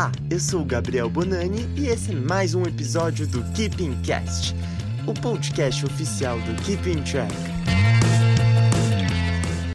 Olá, eu sou o Gabriel Bonani e esse é mais um episódio do Keeping Cast, o podcast oficial do Keeping Track.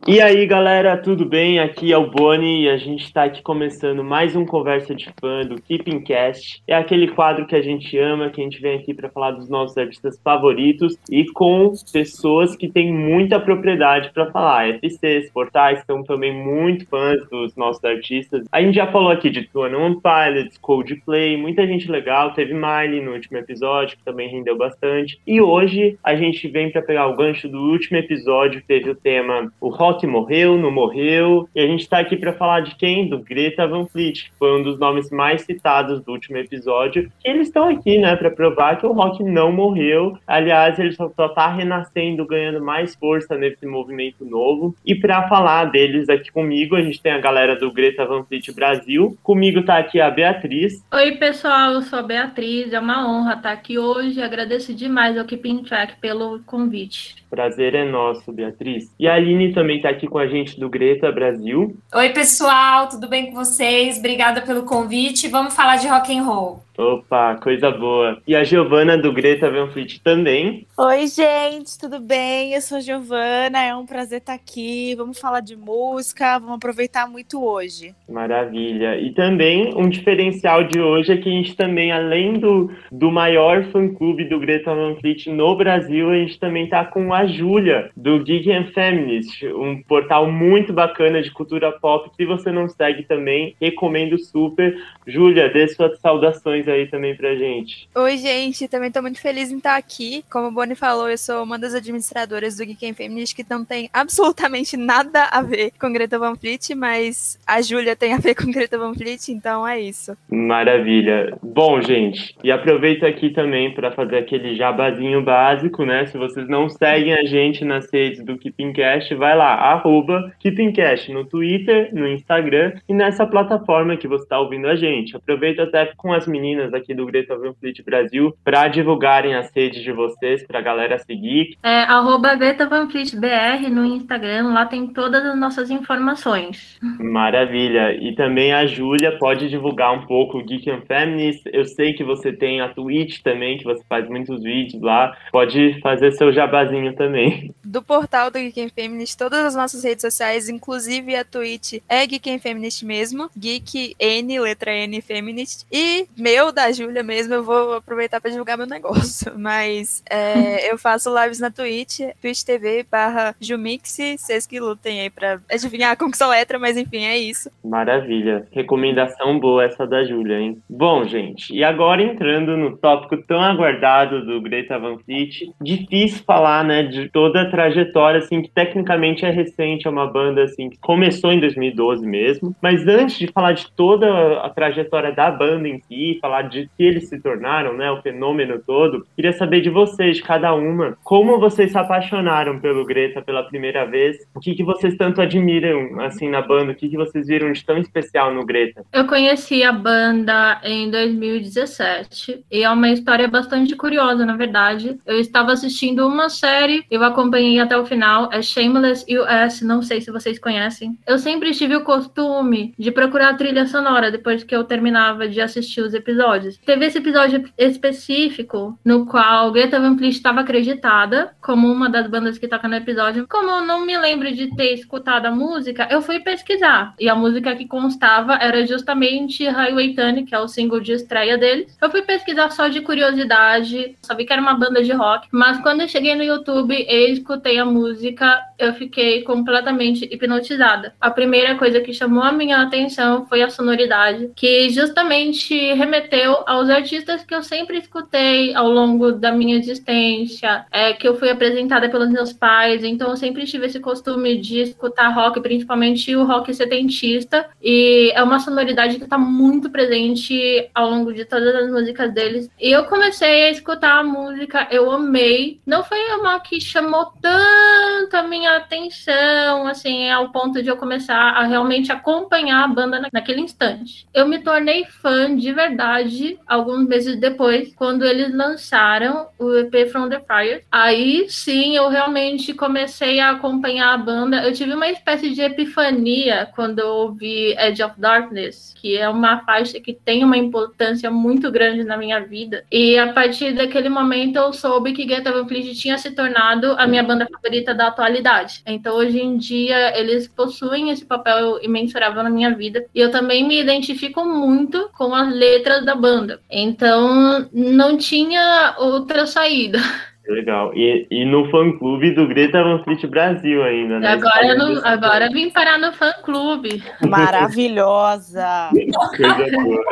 E aí, galera, tudo bem? Aqui é o Boni e a gente está aqui começando mais um Conversa de Fã do Keeping Cast. É aquele quadro que a gente ama, que a gente vem aqui para falar dos nossos artistas favoritos e com pessoas que têm muita propriedade para falar. FCs, portais estão também muito fãs dos nossos artistas. A gente já falou aqui de Twenty One Pilots, Coldplay, muita gente legal. Teve Miley no último episódio, que também rendeu bastante. E hoje a gente vem para pegar o gancho do último episódio, teve o tema o Rock morreu, não morreu. E a gente está aqui para falar de quem? Do Greta Van Fleet, que foi um dos nomes mais citados do último episódio. E eles estão aqui, né, para provar que o rock não morreu. Aliás, ele só, está renascendo, ganhando mais força nesse movimento novo. E para falar deles aqui comigo, a gente tem a galera do Greta Van Fleet Brasil. Comigo está aqui a Beatriz. Oi, pessoal, eu sou a Beatriz. É uma honra estar aqui hoje. Agradeço demais ao Keeping Track pelo convite. Prazer é nosso, Beatriz. E a Aline também está aqui com a gente do Greta Brasil. Oi, pessoal, tudo bem com vocês? Obrigada pelo convite. Vamos falar de rock and roll. Opa, coisa boa. E a Giovana do Greta Van Fleet também. Oi, gente, tudo bem? Eu sou a Giovana, é um prazer estar aqui. Vamos falar de música, vamos aproveitar muito hoje. Maravilha. E também um diferencial de hoje é que a gente também, além do, do maior fã-clube do Greta Van Fleet no Brasil, a gente também tá com a Júlia, do Geek and Feminist, um portal muito bacana de cultura pop. Se você não segue também, recomendo super. Júlia, dê suas saudações aí também pra gente. Oi, gente, também tô muito feliz em estar aqui. Como o Boni falou, eu sou uma das administradoras do Geek Feminist que não tem absolutamente nada a ver com Greta Van Fleet, mas a Júlia tem a ver com Greta Van Fleet, então é isso. Maravilha. Bom, gente, e aproveito aqui também para fazer aquele jabazinho básico, né? Se vocês não seguem a gente nas redes do Keepingcast, vai lá, arroba Keepingcast no Twitter, no Instagram e nessa plataforma que você está ouvindo a gente. Aproveito até com as meninas meninas aqui do Greta Van Fleet Brasil para divulgarem as redes de vocês para a galera seguir. É arroba Greta Van Fleet BR no Instagram, lá tem todas as nossas informações. Maravilha. E também a Júlia pode divulgar um pouco o Geek and Feminist. Eu sei que você tem a Twitch também, que você faz muitos vídeos lá. Pode fazer seu jabazinho também. Do portal do Geek and Feminist, todas as nossas redes sociais, inclusive a Twitch, é Geek and Feminist mesmo. Geek N, letra N Feminist. E meu da Júlia mesmo, eu vou aproveitar para divulgar meu negócio. Mas é, eu faço lives na Twitch, Twitch TV barra Jumix, vocês que lutem aí para adivinhar como que sou letra, mas enfim, é isso. Maravilha. Recomendação boa essa da Júlia, hein? Bom, gente, e agora entrando no tópico tão aguardado do Greta Van Fleet, difícil falar, né, de toda a trajetória, assim, que tecnicamente é recente, é uma banda, assim, que começou em 2012 mesmo, mas antes de falar de toda a trajetória da banda em si, falar de que eles se tornaram, né, o fenômeno todo, queria saber de vocês, cada uma, como vocês se apaixonaram pelo Greta pela primeira vez, o que, que vocês tanto admiram, assim, na banda, o que, que vocês viram de tão especial no Greta? Eu conheci a banda em 2017 e é uma história bastante curiosa, na verdade. Eu estava assistindo uma série, eu acompanhei até o final, é Shameless US, não sei se vocês conhecem. Eu sempre tive o costume de procurar a trilha sonora depois que eu terminava de assistir os episódios episódios. Teve esse episódio específico no qual Greta Van Fleet estava acreditada como uma das bandas que toca no episódio. Como eu não me lembro de ter escutado a música, eu fui pesquisar. E a música que constava era justamente Highway Tune, que é o single de estreia deles. Eu fui pesquisar só de curiosidade, sabia que era uma banda de rock, mas quando eu cheguei no YouTube e escutei a música, eu fiquei completamente hipnotizada. A primeira coisa que chamou a minha atenção foi a sonoridade, que justamente remeteu aos artistas que eu sempre escutei ao longo da minha existência, é, que eu fui apresentada pelos meus pais, então eu sempre tive esse costume de escutar rock, principalmente o rock setentista, e é uma sonoridade que está muito presente ao longo de todas as músicas deles. E eu comecei a escutar a música, eu amei. Não foi uma que chamou tanto a minha minha atenção, assim, ao ponto de eu começar a realmente acompanhar a banda naquele instante. Eu me tornei fã de verdade alguns meses depois, quando eles lançaram o EP From the Fire. Aí sim, eu realmente comecei a acompanhar a banda. Eu tive uma espécie de epifania quando eu ouvi Edge of Darkness, que é uma faixa que tem uma importância muito grande na minha vida. E a partir daquele momento eu soube que Get Van Fleet tinha se tornado a minha banda favorita da atualidade. Então hoje em dia eles possuem esse papel imensurável na minha vida. E eu também me identifico muito com as letras da banda. Então não tinha outra saída. Legal. E, e no fã-clube do Greta Van Fleet Brasil ainda, né? Agora, no, agora vim parar no fã-clube. Maravilhosa! Coisa boa.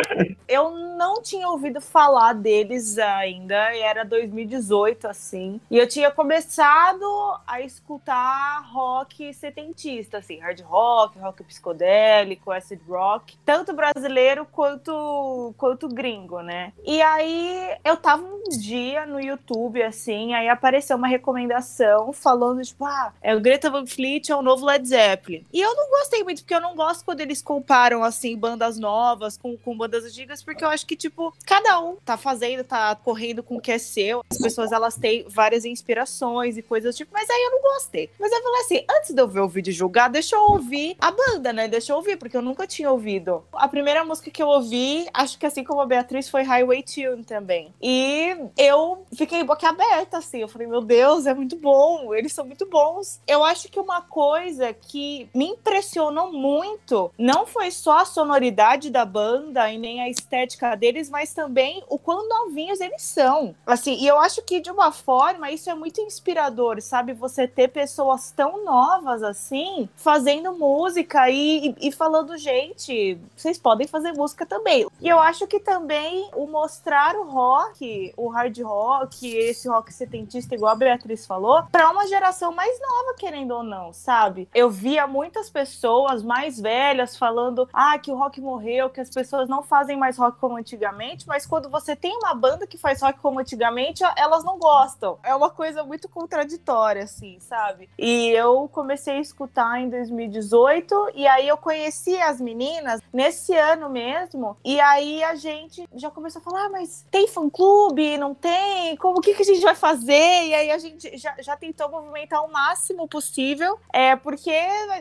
Eu não tinha ouvido falar deles ainda, e era 2018, assim. E eu tinha começado a escutar rock setentista, assim, hard rock, rock psicodélico, acid rock, tanto brasileiro quanto, quanto gringo, né? E aí eu tava um dia no YouTube, assim, aí apareceu uma recomendação falando, tipo, ah, é o Greta Van Fleet é o novo Led Zeppelin. E eu não gostei muito, porque eu não gosto quando eles comparam, assim, bandas novas com, com bandas antigas, porque eu acho que, tipo, cada um tá fazendo, tá correndo com o que é seu. As pessoas, elas têm várias inspirações e coisas tipo, mas aí eu não gostei. Mas eu falei assim, antes de eu ver o vídeo julgar, deixa eu ouvir a banda, né? Deixa eu ouvir, porque eu nunca tinha ouvido. A primeira música que eu ouvi, acho que assim como a Beatriz, foi Highway Tune também. E eu fiquei boquiaberta, assim. Eu falei, meu Deus, é muito bom. Eles são muito bons. Eu acho que uma coisa que me impressionou muito não foi só a sonoridade da banda e nem a estética deles, mas também o quão novinhos eles são. Assim, e eu acho que de uma forma isso é muito inspirador, sabe? Você ter pessoas tão novas assim fazendo música e, e, e falando, gente, vocês podem fazer música também. E eu acho que também o mostrar o rock, o hard rock, esse rock setentista, igual a Beatriz falou, para uma geração mais nova, querendo ou não, sabe? Eu via muitas pessoas mais velhas falando, ah, que o rock morreu, que as pessoas não fazem mais rock como antigamente, mas quando você tem uma banda que faz rock como antigamente, elas não gostam. É uma coisa muito contraditória, assim, sabe? E eu comecei a escutar em 2018, e aí eu conheci as meninas nesse ano mesmo, e aí a gente já começou a falar, ah, mas tem fã-clube? Não tem? Como que, que a gente vai fazer? E aí a gente já, já tentou movimentar o máximo possível, é porque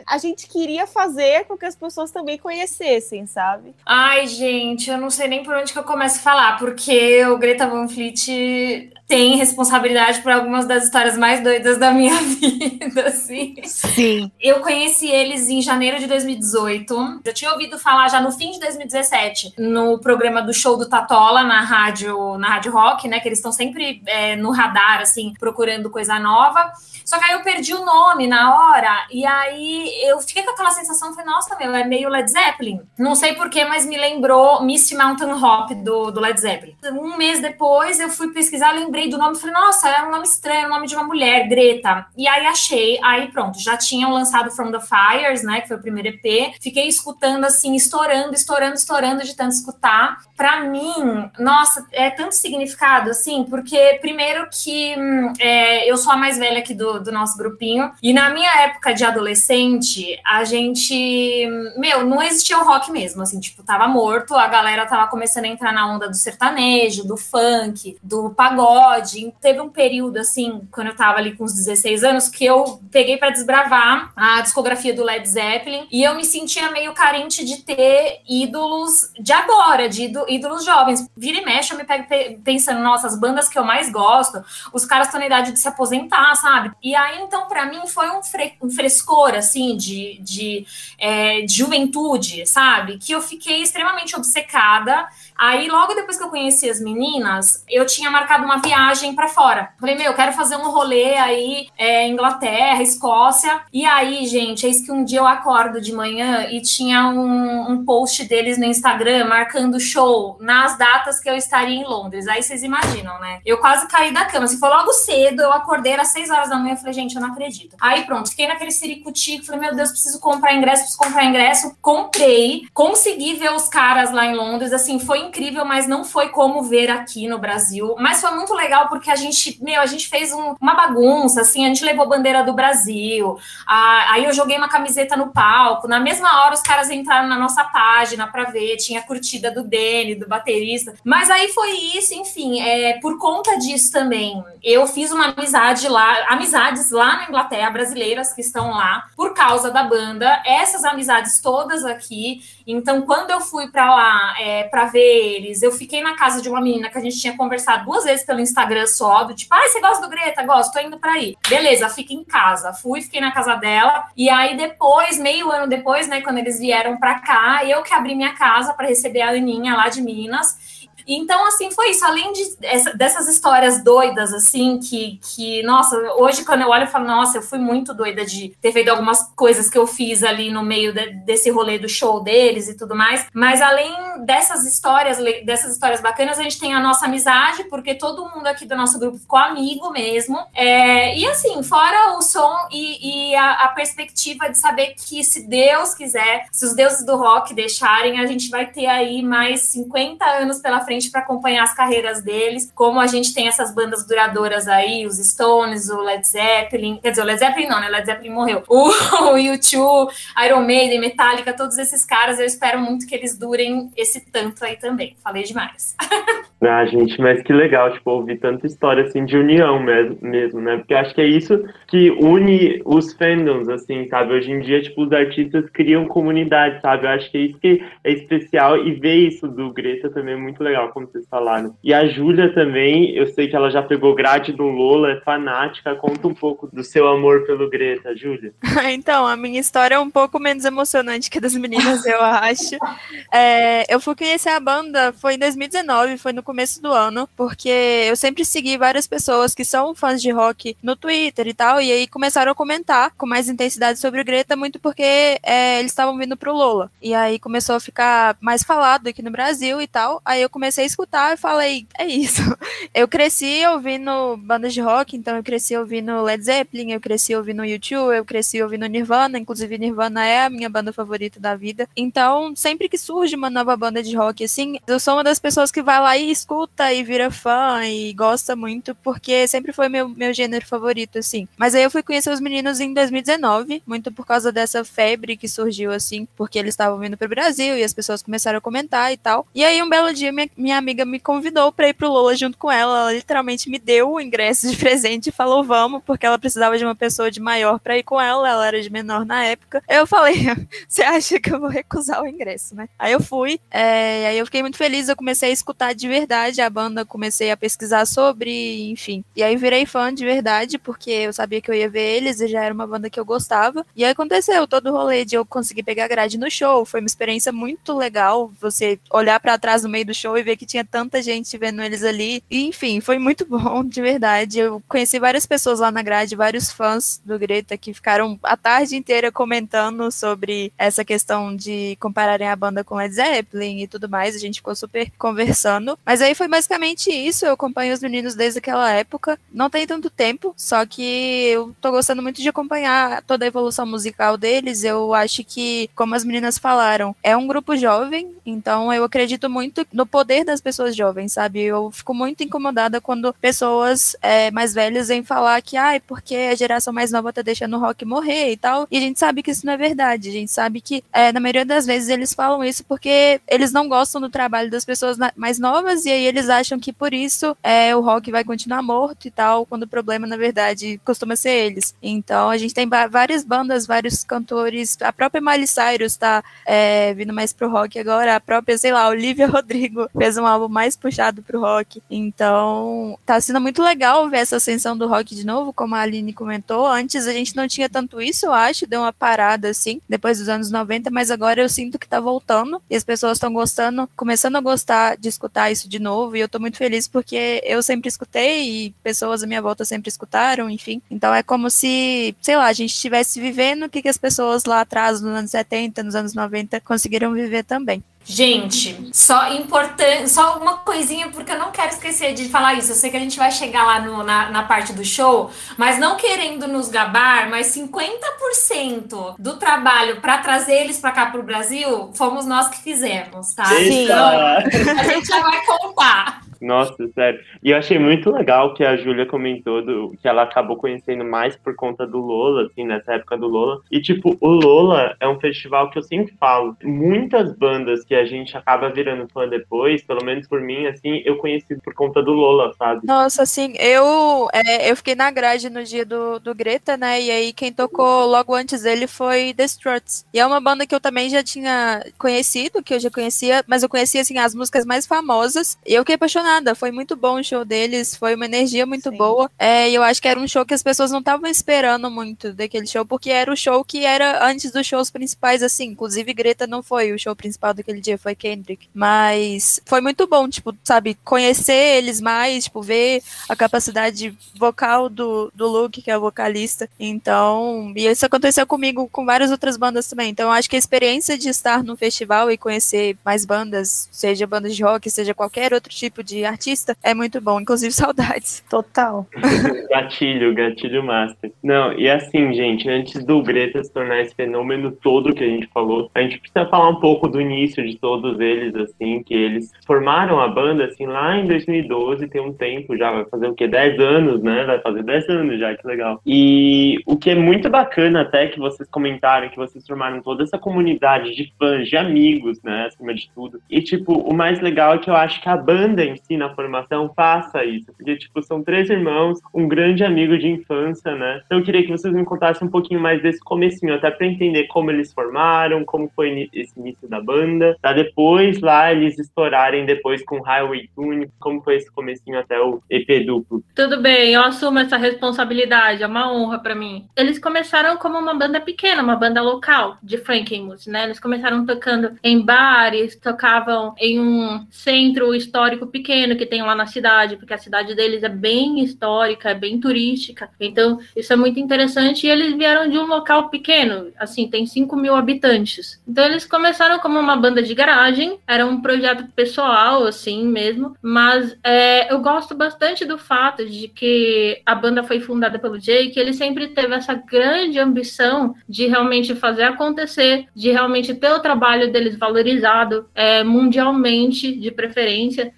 a gente queria fazer com que as pessoas também conhecessem, sabe? Ai, gente, eu não sei nem por onde que eu começo a falar, porque o Greta Van Fleet tem responsabilidade por algumas das histórias mais doidas da minha vida, assim. Sim. Eu conheci eles em janeiro de 2018. Já tinha ouvido falar já no fim de 2017, no programa do show do Tatola na rádio, na rádio rock, né? Que eles estão sempre é, no radar, assim, procurando coisa nova. Só que aí eu perdi o nome na hora, e aí eu fiquei com aquela sensação, falei, nossa, meu, é meio Led Zeppelin. Não sei porquê, mas me lembrou Misty Mountain Hop do, do Led Zeppelin. Um mês depois eu fui pesquisar, lembrei do nome, falei, nossa, é um nome estranho, é o nome de uma mulher, Greta. E aí achei, aí pronto, já tinham lançado From the Fires, né, que foi o primeiro EP. Fiquei escutando assim, estourando, estourando, estourando de tanto escutar. Pra mim, nossa, é tanto significado, assim, porque primeiro que hum, é, eu sou a mais velha aqui do, do nosso grupinho, e na minha época de adolescente, a gente, meu, não existia o rock mesmo, assim, tipo, tava morto, a galera tava começando a entrar na onda do sertanejo, do funk, do pagode. Teve um período, assim, quando eu tava ali com uns 16 anos, que eu peguei para desbravar a discografia do Led Zeppelin, e eu me sentia meio carente de ter ídolos de agora, de ídolos jovens. Vira e mexe, eu me pego pensando, nossa, as bandas que eu mais gosto, os caras estão na idade de se aposentar, sabe? E aí, então, para mim, foi um, fre um, frescor, assim, de, de, é, de juventude, sabe? Que eu fiquei extremamente obcecada. Aí, logo depois que eu conheci as meninas, eu tinha marcado uma viagem para fora. Falei, meu, eu quero fazer um rolê aí, é, Inglaterra, Escócia. E aí, gente, eis que um dia eu acordo de manhã e tinha um, um post deles no Instagram marcando show nas datas que eu estaria em Londres. Aí vocês imaginam, né? Eu quase caí da cama. Se for logo cedo, eu acordei às 6 horas da manhã. Eu falei, gente, eu não acredito. Aí pronto, fiquei naquele siricutico. Falei, meu Deus, preciso comprar ingresso, preciso comprar ingresso. Comprei, consegui ver os caras lá em Londres. Assim, foi incrível, mas não foi como ver aqui no Brasil. Mas foi muito legal porque a gente, meu, a gente fez um, uma bagunça, assim, a gente levou bandeira do Brasil. Ah, aí eu joguei uma camiseta no palco. Na mesma hora, os caras entraram na nossa página para ver, tinha curtida do Dene, do baterista. Mas aí foi isso, enfim, é, por conta disso também, eu fiz uma amizade lá, amizades lá na Inglaterra, brasileiras que estão lá, por causa da banda. Essas amizades todas aqui. Então, quando eu fui para lá é, para ver eles, eu fiquei na casa de uma menina que a gente tinha conversado duas vezes pelo Instagram só, do tipo, ah, você gosta do Greta? Gosto, tô indo para aí. Beleza, fica em casa. Fui, fiquei na casa dela. E aí, depois, meio ano depois, né, quando eles vieram para cá, eu que abri minha casa para receber a Aninha lá de Minas. Então, assim, foi isso. Além de, essa, dessas histórias doidas, assim, que, que, nossa, hoje quando eu olho, eu falo, nossa, eu fui muito doida de ter feito algumas coisas que eu fiz ali no meio de, desse rolê do show deles e tudo mais. Mas além dessas histórias, dessas histórias bacanas, a gente tem a nossa amizade, porque todo mundo aqui do nosso grupo ficou amigo mesmo. É, e assim, fora o som e, e a, a perspectiva de saber que se Deus quiser, se os deuses do rock deixarem, a gente vai ter aí mais 50 anos pela frente frente para acompanhar as carreiras deles, como a gente tem essas bandas duradouras aí, os Stones, o Led Zeppelin, quer dizer, o Led Zeppelin não, né? Led Zeppelin morreu. O, o U2, Iron Maiden, Metallica, todos esses caras, eu espero muito que eles durem esse tanto aí também. Falei demais. Ah, gente, mas que legal, tipo, ouvir tanta história, assim, de união mesmo, mesmo, né? Porque acho que é isso que une os fandoms, assim, sabe? Hoje em dia, tipo, os artistas criam comunidade, sabe? Eu acho que é isso que é especial e ver isso do Greta também é muito legal legal, como vocês falaram. E a Júlia também, eu sei que ela já pegou grade do Lola, é fanática. Conta um pouco do seu amor pelo Greta, Júlia. então, a minha história é um pouco menos emocionante que a das meninas, eu acho. É, eu fui conhecer a banda, foi em 2019, foi no começo do ano, porque eu sempre segui várias pessoas que são fãs de rock no Twitter e tal, e aí começaram a comentar com mais intensidade sobre o Greta, muito porque é, eles estavam vindo pro Lola. E aí começou a ficar mais falado aqui no Brasil e tal. Aí eu comecei comecei a escutar e falei, é isso. Eu cresci ouvindo bandas de rock, então eu cresci ouvindo Led Zeppelin, eu cresci ouvindo YouTube, eu cresci ouvindo Nirvana, inclusive Nirvana é a minha banda favorita da vida. Então, sempre que surge uma nova banda de rock, assim, eu sou uma das pessoas que vai lá e escuta e vira fã e gosta muito, porque sempre foi meu, meu gênero favorito, assim. Mas aí eu fui conhecer os meninos em 2019, muito por causa dessa febre que surgiu, assim, porque eles estavam vindo pro Brasil e as pessoas começaram a comentar e tal. E aí, um belo dia, minha, minha amiga me convidou para ir pro Lola junto com ela. Ela literalmente me deu o ingresso de presente e falou vamos, porque ela precisava de uma pessoa de maior para ir com ela. Ela era de menor na época. Eu falei, você acha que eu vou recusar o ingresso, né? Aí eu fui, é, aí eu fiquei muito feliz. Eu comecei a escutar de verdade a banda, comecei a pesquisar sobre, enfim. E aí virei fã de verdade, porque eu sabia que eu ia ver eles e já era uma banda que eu gostava. E aí aconteceu todo o rolê de eu conseguir pegar grade no show. Foi uma experiência muito legal você olhar para trás no meio do show e ver ver que tinha tanta gente vendo eles ali. E, enfim, foi muito bom, de verdade. Eu conheci várias pessoas lá na grade, vários fãs do Greta que ficaram a tarde inteira comentando sobre essa questão de compararem a banda com Led Zeppelin e tudo mais. A gente ficou super conversando. Mas aí foi basicamente isso. Eu acompanho os meninos desde aquela época. Não tem tanto tempo, só que eu tô gostando muito de acompanhar toda a evolução musical deles. Eu acho que, como as meninas falaram, é um grupo jovem, então eu acredito muito no poder das pessoas jovens, sabe? Eu fico muito incomodada quando pessoas é, mais velhas vêm falar que, ai, porque a geração mais nova tá deixando o rock morrer e tal. E a gente sabe que isso não é verdade. A gente sabe que, é, na maioria das vezes, eles falam isso porque eles não gostam do trabalho das pessoas mais novas e aí eles acham que por isso é, o rock vai continuar morto e tal, quando o problema, na verdade, costuma ser eles. Então, a gente tem várias bandas, vários cantores. A própria Miley Cyrus tá é, vindo mais pro rock agora. A própria, sei lá, Olivia Rodrigo fez fez um álbum mais puxado pro rock. Então, tá sendo muito legal ver essa ascensão do rock de novo, como a Aline comentou. Antes a gente não tinha tanto isso, eu acho, deu uma parada assim, depois dos anos 90, mas agora eu sinto que tá voltando e as pessoas estão gostando, começando a gostar de escutar isso de novo. E eu tô muito feliz porque eu sempre escutei e pessoas à minha volta sempre escutaram, enfim. Então é como se, sei lá, a gente estivesse vivendo o que, que as pessoas lá atrás, nos anos 70, nos anos 90, conseguiram viver também. Gente, só importante, só uma coisinha, porque eu não quero esquecer de falar isso. Eu sei que a gente vai chegar lá no, na, na parte do show, mas não querendo nos gabar, mas 50% do trabalho para trazer eles para cá para o Brasil fomos nós que fizemos, tá? Sim. Então, a gente já vai contar. Nossa, sério. E eu achei muito legal que a Júlia comentou do, que ela acabou conhecendo mais por conta do Lola, assim, nessa época do Lola. E, tipo, o Lola é um festival que eu sempre falo. Muitas bandas que a gente acaba virando fã depois, pelo menos por mim, assim, eu conheci por conta do Lola, sabe? Nossa, assim, eu, é, eu fiquei na grade no dia do, do Greta, né? E aí quem tocou logo antes dele foi The Struts. E é uma banda que eu também já tinha conhecido, que eu já conhecia, mas eu conhecia, assim, as músicas mais famosas. E eu fiquei apaixonada nada. Foi muito bom o show deles, foi uma energia muito Sim. boa. É, eu acho que era um show que as pessoas não estavam esperando muito daquele show, porque era o show que era antes dos shows principais, assim. Inclusive, Greta não foi o show principal daquele dia, foi Kendrick. Mas foi muito bom, tipo, sabe, conhecer eles mais, tipo, ver a capacidade vocal do, do Luke, que é o vocalista. Então, e isso aconteceu comigo com várias outras bandas também. Então, acho que a experiência de estar no festival e conhecer mais bandas, seja bandas de rock, seja qualquer outro tipo de artista, é muito bom. Inclusive, saudades. Total. gatilho, gatilho master. Não, e assim, gente, antes do Greta se tornar esse fenômeno todo que a gente falou, a gente precisa falar um pouco do início de todos eles, assim, que eles formaram a banda, assim, lá em 2012, tem um tempo já, vai fazer o quê? 10 anos, né? Vai fazer 10 anos já, que legal. E o que é muito bacana até que vocês comentaram, que vocês formaram toda essa comunidade de fãs, de amigos, né, acima de tudo. E, tipo, o mais legal é que eu acho que a banda em si, na formação, faça isso. Porque, tipo, são três irmãos, um grande amigo de infância, né? Então eu queria que vocês me contassem um pouquinho mais desse comecinho, até para entender como eles formaram, como foi esse início da banda, pra depois lá eles estourarem depois com Highway Tune, como foi esse comecinho até o EP duplo. Tudo bem, eu assumo essa responsabilidade, é uma honra para mim. Eles começaram como uma banda pequena, uma banda local de Frankenmuth, né? Eles começaram tocando em bares, tocavam em um centro histórico pequeno que tem lá na cidade, porque a cidade deles é bem histórica, é bem turística. Então, isso é muito interessante. E eles vieram de um local pequeno, assim, tem 5 mil habitantes. Então, eles começaram como uma banda de garagem, era um projeto pessoal, assim mesmo. Mas é, eu gosto bastante do fato de que a banda foi fundada pelo Jake, ele sempre teve essa grande ambição de realmente fazer acontecer, de realmente ter o trabalho deles valorizado é, mundialmente, de preferência.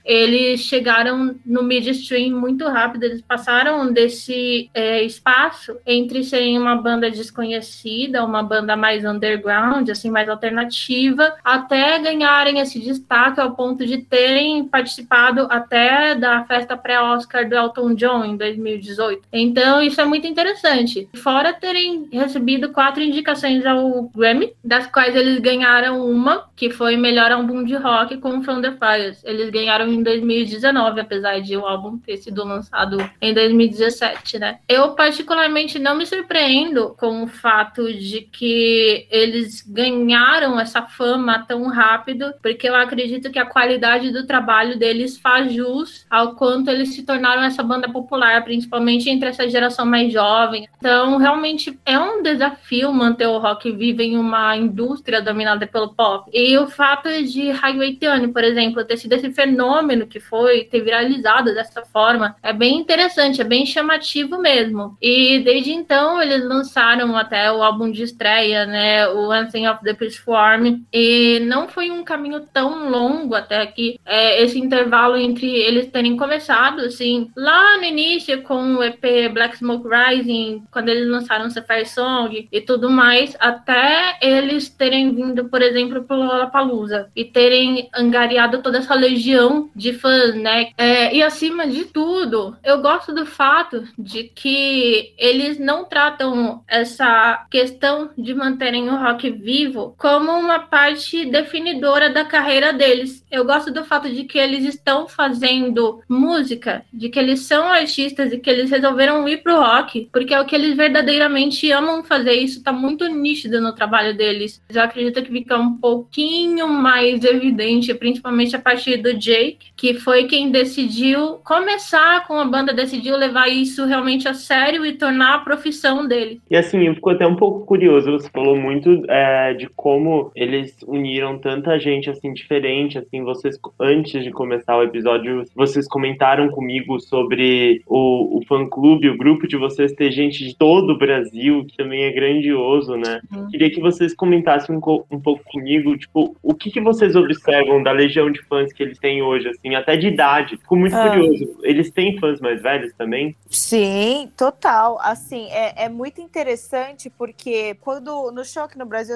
Chegaram no midstream muito rápido, eles passaram desse é, espaço entre serem uma banda desconhecida, uma banda mais underground, assim, mais alternativa, até ganharem esse destaque ao ponto de terem participado até da festa pré-Oscar do Elton John em 2018. Então, isso é muito interessante. Fora terem recebido quatro indicações ao Grammy, das quais eles ganharam uma, que foi melhor álbum de rock com From the Fires. Eles ganharam em 2019, apesar de o álbum ter sido lançado em 2017, né? Eu particularmente não me surpreendo com o fato de que eles ganharam essa fama tão rápido, porque eu acredito que a qualidade do trabalho deles faz jus ao quanto eles se tornaram essa banda popular, principalmente entre essa geração mais jovem. Então, realmente é um desafio manter o rock vivo em uma indústria dominada pelo pop. E o fato de Highway Tune, por exemplo, ter sido esse fenômeno que foi, ter viralizado dessa forma, é bem interessante, é bem chamativo mesmo. E desde então eles lançaram até o álbum de estreia, né, o Anthem of the Pitchform, e não foi um caminho tão longo até que é, esse intervalo entre eles terem começado, assim, lá no início com o EP Black Smoke Rising, quando eles lançaram Sapphire Song e tudo mais, até eles terem vindo, por exemplo, pro Lollapalooza e terem angariado toda essa legião de fãs, né? É, e acima de tudo, eu gosto do fato de que eles não tratam essa questão de manterem o rock vivo como uma parte definidora da carreira deles. Eu gosto do fato de que eles estão fazendo música, de que eles são artistas e que eles resolveram ir pro rock, porque é o que eles verdadeiramente amam fazer. Isso tá muito nítido no trabalho deles. Eu acredito que fica um pouquinho mais evidente, principalmente a partir do Jake, que foi quem decidiu começar com a banda, decidiu levar isso realmente a sério e tornar a profissão dele. E assim, eu fico até um pouco curioso, você falou muito é, de como eles uniram tanta gente assim diferente, assim, vocês antes de começar o episódio, vocês comentaram comigo sobre o, o fã-clube, o grupo de vocês ter gente de todo o Brasil, que também é grandioso, né? Uhum. Queria que vocês comentassem um, um, pouco comigo, tipo, o que, que vocês observam da legião de fãs que eles têm hoje, assim, até de idade. Fico muito ah. curioso. Eles têm fãs mais velhos também? Sim, total. Assim, é, é muito interessante porque quando no show aqui no Brasil,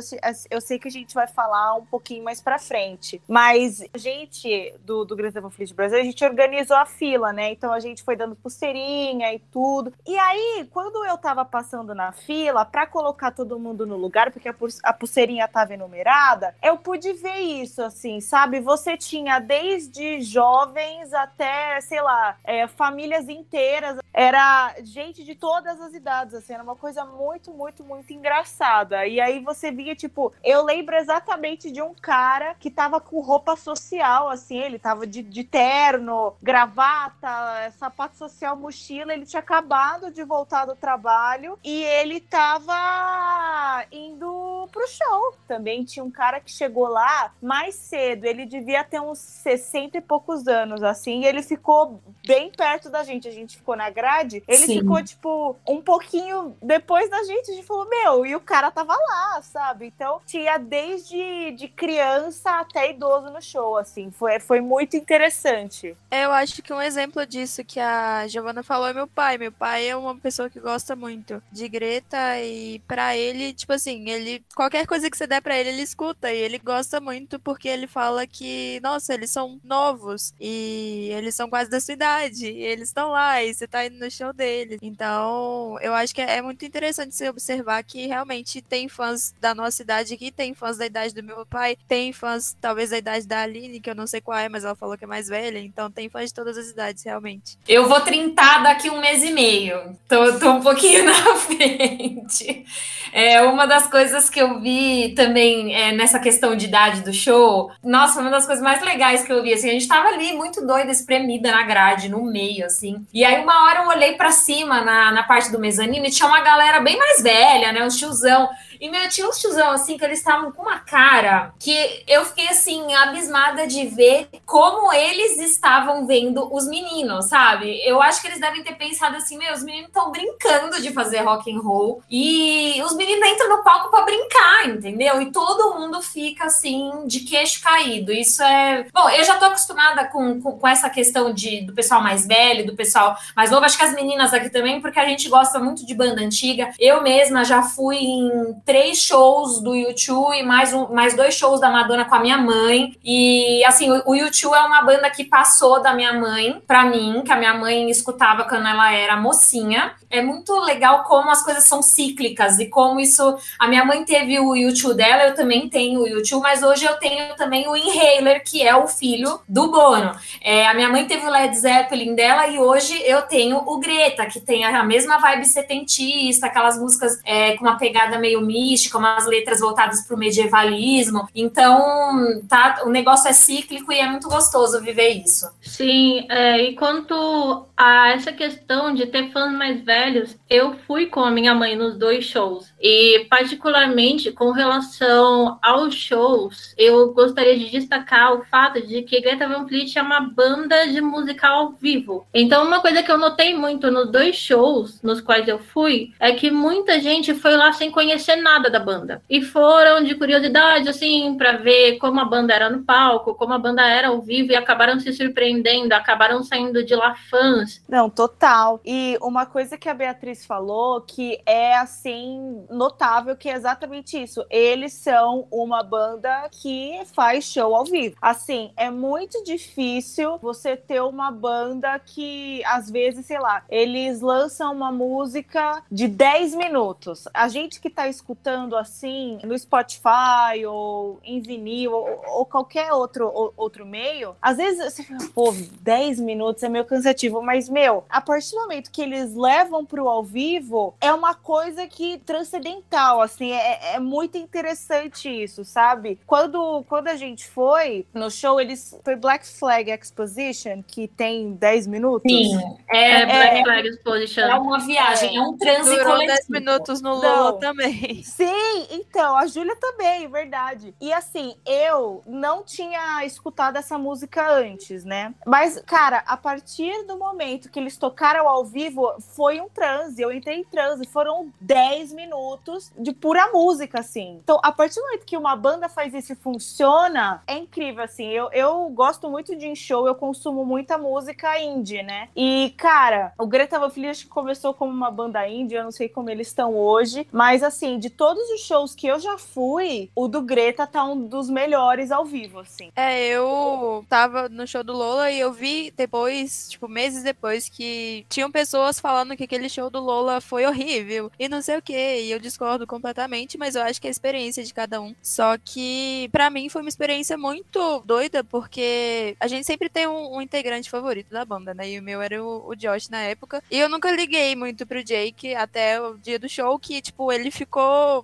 eu sei que a gente vai falar um pouquinho mais pra frente, mas a gente do, do Grande Feliz Brasil, a gente organizou a fila, né? Então a gente foi dando pulseirinha e tudo. E aí, quando eu tava passando na fila, pra colocar todo mundo no lugar, porque a, a pulseirinha tava enumerada, eu pude ver isso, assim, sabe? Você tinha desde jovens até, sei lá, é, famílias inteiras. Era gente de todas as idades, assim, era uma coisa muito, muito, muito engraçada. E aí você via, tipo, eu lembro exatamente de um cara que tava com roupa social, assim, ele tava de, de terno, gravata, sapato social, mochila, ele tinha acabado de voltar do trabalho e ele tava indo pro show. Também tinha um cara que chegou lá mais cedo, ele devia ter uns 60 e poucos anos, assim, e ele ficou bem perto da gente. A gente ficou na grade, ele Sim. ficou, tipo, um pouquinho depois da gente. A gente falou, meu, e o cara tava lá, sabe? Então, tinha desde de criança até idoso no show, assim. Foi, foi muito interessante. Eu acho que um exemplo disso que a Giovana falou é meu pai. Meu pai é uma pessoa que gosta muito de Greta e para ele, tipo assim, ele qualquer coisa que você der para ele, ele escuta e ele gosta muito porque ele fala que, nossa, eles são novos e eles são quase da sua idade, e eles estão lá e você tá indo no show deles. Então, eu acho que é muito interessante você observar que realmente tem fãs da nossa idade aqui, tem fãs da idade do meu pai, tem fãs talvez da idade da Aline, que eu não sei qual é, mas ela falou que é mais velha, então tem fãs de todas as idades, realmente. Eu vou trintar daqui um mês e meio. Tô, tô um pouquinho na frente. É uma das coisas que eu vi também é, nessa questão de idade do show. Nossa, uma das coisas mais legais que eu vi, assim, a gente tava ali muito doida, espremida na grade, no meio, assim. E aí uma hora eu olhei para cima na, na parte do mezanino e tinha uma galera bem mais velha, né? Um tiozão. E meu, tinha uns tiozão, assim, que eles estavam com uma cara que eu fiquei, assim, abismada de ver como eles estavam vendo os meninos, sabe? Eu acho que eles devem ter pensado assim, meu, os meninos estão brincando de fazer rock and roll e os meninos entram no palco para brincar, entendeu? E todo mundo fica, assim, de queixo caído. Isso é... Bom, eu já tô acostumada com, com, com essa questão de, do pessoal mais velho, do pessoal mais novo. Acho que as meninas aqui também, porque a gente gosta muito de banda antiga. Eu mesma já fui em três shows do YouTube e mais, um, mais dois shows da Madonna com a minha mãe. E assim, o, YouTube é uma banda que passou da minha mãe para mim, que a minha mãe escutava quando ela era mocinha. É muito legal como as coisas são cíclicas e como isso. A minha mãe teve o YouTube dela, eu também tenho o YouTube, mas hoje eu tenho também o Inhaler, que é o filho do Bono. É, a minha mãe teve o Led Zeppelin dela e hoje eu tenho o Greta, que tem a mesma vibe setentista, aquelas músicas é, com uma pegada meio mística, umas letras voltadas para o medievalismo. Então, tá, o negócio é cíclico e é muito gostoso viver isso. Sim, é, e quanto a essa questão de ter fãs mais velhos, eu fui com a minha mãe nos dois shows. E, particularmente, com relação aos shows, eu gostaria de destacar o fato de que Greta Van Fleet é uma banda de musical ao vivo. Então, uma coisa que eu notei muito nos dois shows nos quais eu fui é que muita gente foi lá sem conhecer nada da banda. E foram de curiosidade, assim, para ver como a banda era no palco, como a banda era ao vivo, e acabaram se surpreendendo, acabaram saindo de lá fãs. Não, total. E uma coisa que a Beatriz falou que é, assim, notável, que é exatamente isso. Eles são uma banda que faz show ao vivo. Assim, é muito difícil você ter uma banda que, às vezes, sei lá, eles lançam uma música de 10 minutos. A gente que tá escutando escutando assim no Spotify ou em vinil ou, ou qualquer outro, ou, outro meio, às vezes você fica, pô, 10 minutos é meio cansativo, mas, meu, a partir do momento que eles levam pro ao vivo, é uma coisa que transcendental, assim, é, é muito interessante isso, sabe? Quando, quando a gente foi no show, eles foi Black Flag Exposition, que tem 10 minutos. Sim, É, é, Black é, Flag Exposition. é uma viagem, é, um transe Durou coletivo. 10 minutos no. Lola também. Sim, então, a Júlia também, verdade. E assim, eu não tinha escutado essa música antes, né? Mas, cara, a partir do momento que eles tocaram ao vivo, foi um transe. Eu entrei em transe. Foram 10 minutos de pura música, assim. Então, a partir do momento que uma banda faz isso e funciona, é incrível, assim. Eu, eu gosto muito de show, eu consumo muita música indie, né? E, cara, o Greta Van Fleet começou como uma banda indie, eu não sei como eles estão hoje, mas, assim, de todos os shows que eu já fui, o do Greta tá um dos melhores ao vivo, assim. É, eu tava no show do Lola e eu vi depois, tipo, meses depois, que tinham pessoas falando que aquele show do Lola foi horrível e não sei o que. E eu discordo completamente, mas eu acho que é a experiência de cada um. Só que, pra mim, foi uma experiência muito doida, porque a gente sempre tem um, um integrante favorito da banda, né? E o meu era o, o Josh na época. E eu nunca liguei muito pro Jake até o dia do show, que, tipo, ele ficou.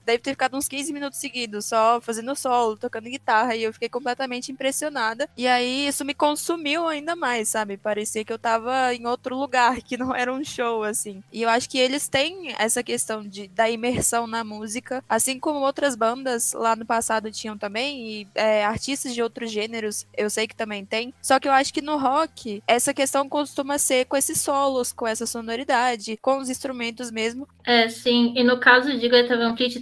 Deve ter ficado uns 15 minutos seguidos, só fazendo solo, tocando guitarra. E eu fiquei completamente impressionada. E aí isso me consumiu ainda mais, sabe? Parecia que eu tava em outro lugar, que não era um show, assim. E eu acho que eles têm essa questão de, da imersão na música, assim como outras bandas lá no passado tinham também, e é, artistas de outros gêneros eu sei que também tem. Só que eu acho que no rock, essa questão costuma ser com esses solos, com essa sonoridade, com os instrumentos mesmo. É, sim. E no caso de Greta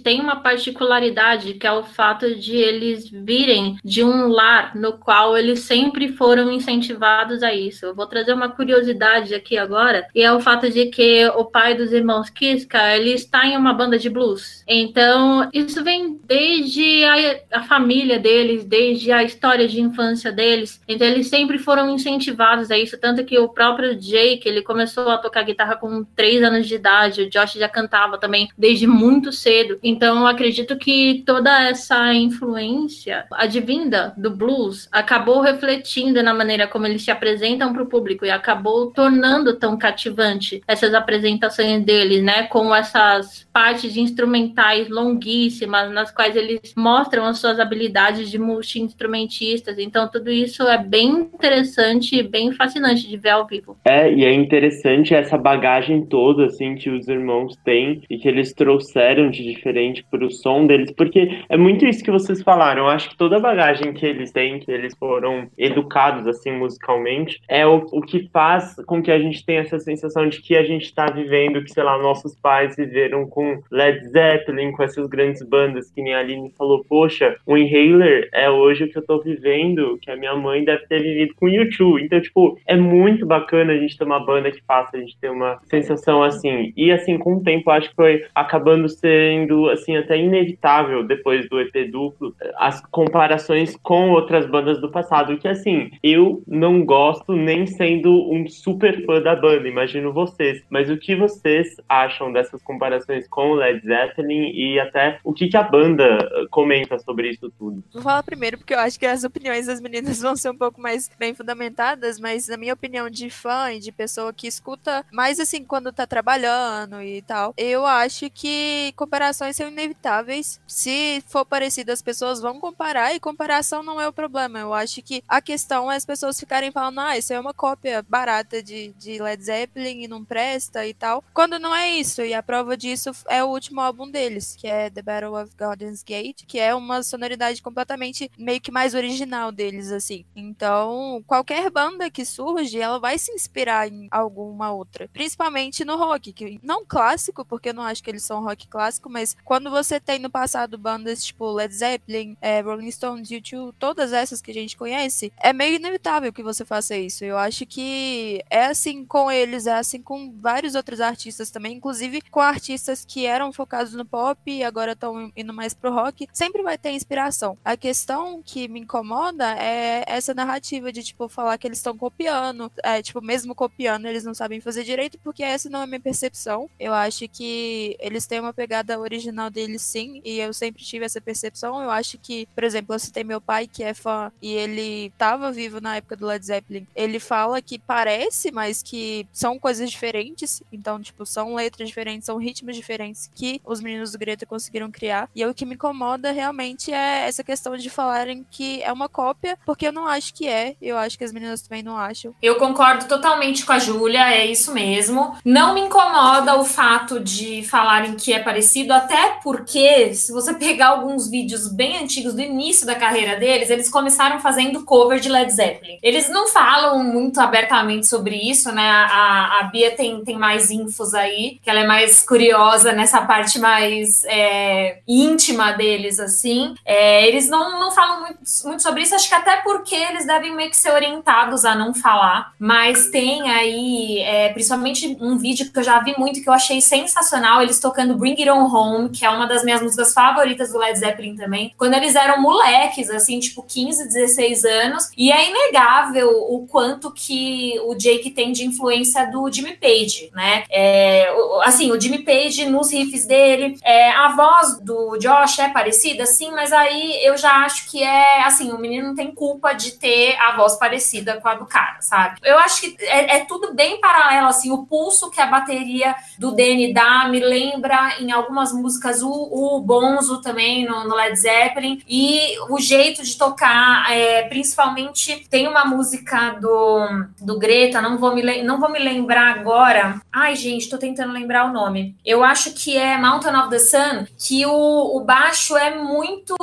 Tem uma particularidade, que é o fato de eles virem de um lar no qual eles sempre foram incentivados a isso. Eu vou trazer uma curiosidade aqui agora, e é o fato de que o pai dos irmãos Kiska, ele está em uma banda de blues. Então, isso vem desde a, a família deles, desde a história de infância deles. Então, eles sempre foram incentivados a isso, tanto que o próprio Jake, ele começou a tocar guitarra com 3 anos de idade, o Josh já cantava também desde muito cedo. Então, eu acredito que toda essa influência advinda do blues acabou refletindo na maneira como eles se apresentam para o público e acabou tornando tão cativante essas apresentações deles, né? Com essas partes instrumentais longuíssimas, nas quais eles mostram as suas habilidades de multi-instrumentistas. Então, tudo isso é bem interessante e bem fascinante de ver ao vivo. É, e é interessante essa bagagem toda, assim, que os irmãos têm e que eles trouxeram de diferente pro som deles, porque é muito isso que vocês falaram. Eu acho que toda a bagagem que eles têm, que eles foram educados, assim, musicalmente, é o, o que faz com que a gente tenha essa sensação de que a gente tá vivendo, que, sei lá, nossos pais viveram com Led Zeppelin, com essas grandes bandas, que nem a Aline falou, poxa, o Inhaler é hoje o que eu tô vivendo, que a minha mãe deve ter vivido com o YouTube. Então, tipo, é muito bacana a gente ter uma banda que faça a gente ter uma sensação assim. E assim, com o tempo, acho que foi acabando sendo assim até inevitável depois do EP duplo as comparações com outras bandas do passado, que assim, eu não gosto nem sendo um super fã da banda, imagino vocês, mas o que vocês acham dessas comparações com o Led Zeppelin e até o que, que a banda eh, comenta sobre isso tudo? Vou falar primeiro, porque eu acho que as opiniões das meninas vão ser um pouco mais bem fundamentadas, mas na minha opinião de fã e de pessoa que escuta mais assim quando tá trabalhando e tal, eu acho que comparações são inevitáveis. Se for parecido, as pessoas vão comparar e comparação não é o problema. Eu acho que a questão é as pessoas ficarem falando, ah, isso é uma cópia barata de, de Led Zeppelin e não presta e tal. Quando não é isso, e a prova disso é o último álbum deles, que é The Battle of Gardens Gate, que é uma sonoridade completamente meio que mais original deles, assim. Então, qualquer banda que surge, ela vai se inspirar em alguma outra. Principalmente no rock, que não clássico, porque eu não acho que eles são rock clássico, mas quando você tem no passado bandas tipo Led Zeppelin, é, Rolling Stones, U2, todas essas que a gente conhece, é meio inevitável que você faça isso. Eu acho que é assim com eles, é assim com vários outros artistas também, inclusive com artistas que eram focados no pop e agora estão indo mais pro rock, sempre vai ter inspiração. A questão que me incomoda é essa narrativa de, tipo, falar que eles estão copiando, é, tipo, mesmo copiando, eles não sabem fazer direito, porque essa não é minha percepção. Eu acho que eles têm uma pegada original deles, sim, e eu sempre tive essa percepção. Eu acho que, por exemplo, eu citei meu pai, que é fã, e ele estava vivo na época do Led Zeppelin. Ele fala que parece, mas que são coisas diferentes. Então, tipo, são letras diferentes, são ritmos diferentes que os meninos do Greta conseguiram criar. E o que me incomoda realmente é essa questão de falarem que é uma cópia, porque eu não acho que é. Eu acho que as meninas também não acham. Eu concordo totalmente com a Júlia, é isso mesmo. Não me incomoda o fato de falarem que é parecido, até porque, se você pegar alguns vídeos bem antigos do início da carreira deles, eles começaram fazendo cover de Led Zeppelin. Eles não falam muito abertamente sobre isso, né? A, a Bia tem, tem mais infos aí, que ela é mais curiosa nessa parte mais é, íntima deles, assim. É, eles não, não falam muito, muito sobre isso, acho que até porque eles devem meio que ser orientados a não falar, mas tem aí, é, principalmente um vídeo que eu já vi muito, que eu achei sensacional, eles tocando Bring It On Home, que é uma das minhas músicas favoritas do Led Zeppelin também, quando eles eram moleques, assim, tipo 15, 16 anos, e é inegável o quanto que o Jake tem de influência do Jimmy Page, né? É, assim, o Jimmy Page nos riffs dele, é, a voz do Josh é parecida, sim, mas aí eu já acho que é, assim, o menino não tem culpa de ter a voz parecida com a do cara, sabe? Eu acho que é, é tudo bem paralelo, assim, o pulso que a bateria do Danny dá me lembra em algumas músicas o, o Bonzo também no, no Led Zeppelin e o jeito de tocar, é, principalmente tem uma música do, do Greta, não vou, me, não vou me lembrar agora. Ai, gente, tô tentando lembrar o nome. Eu acho que é Mountain of the Sun, que o, o baixo é muito,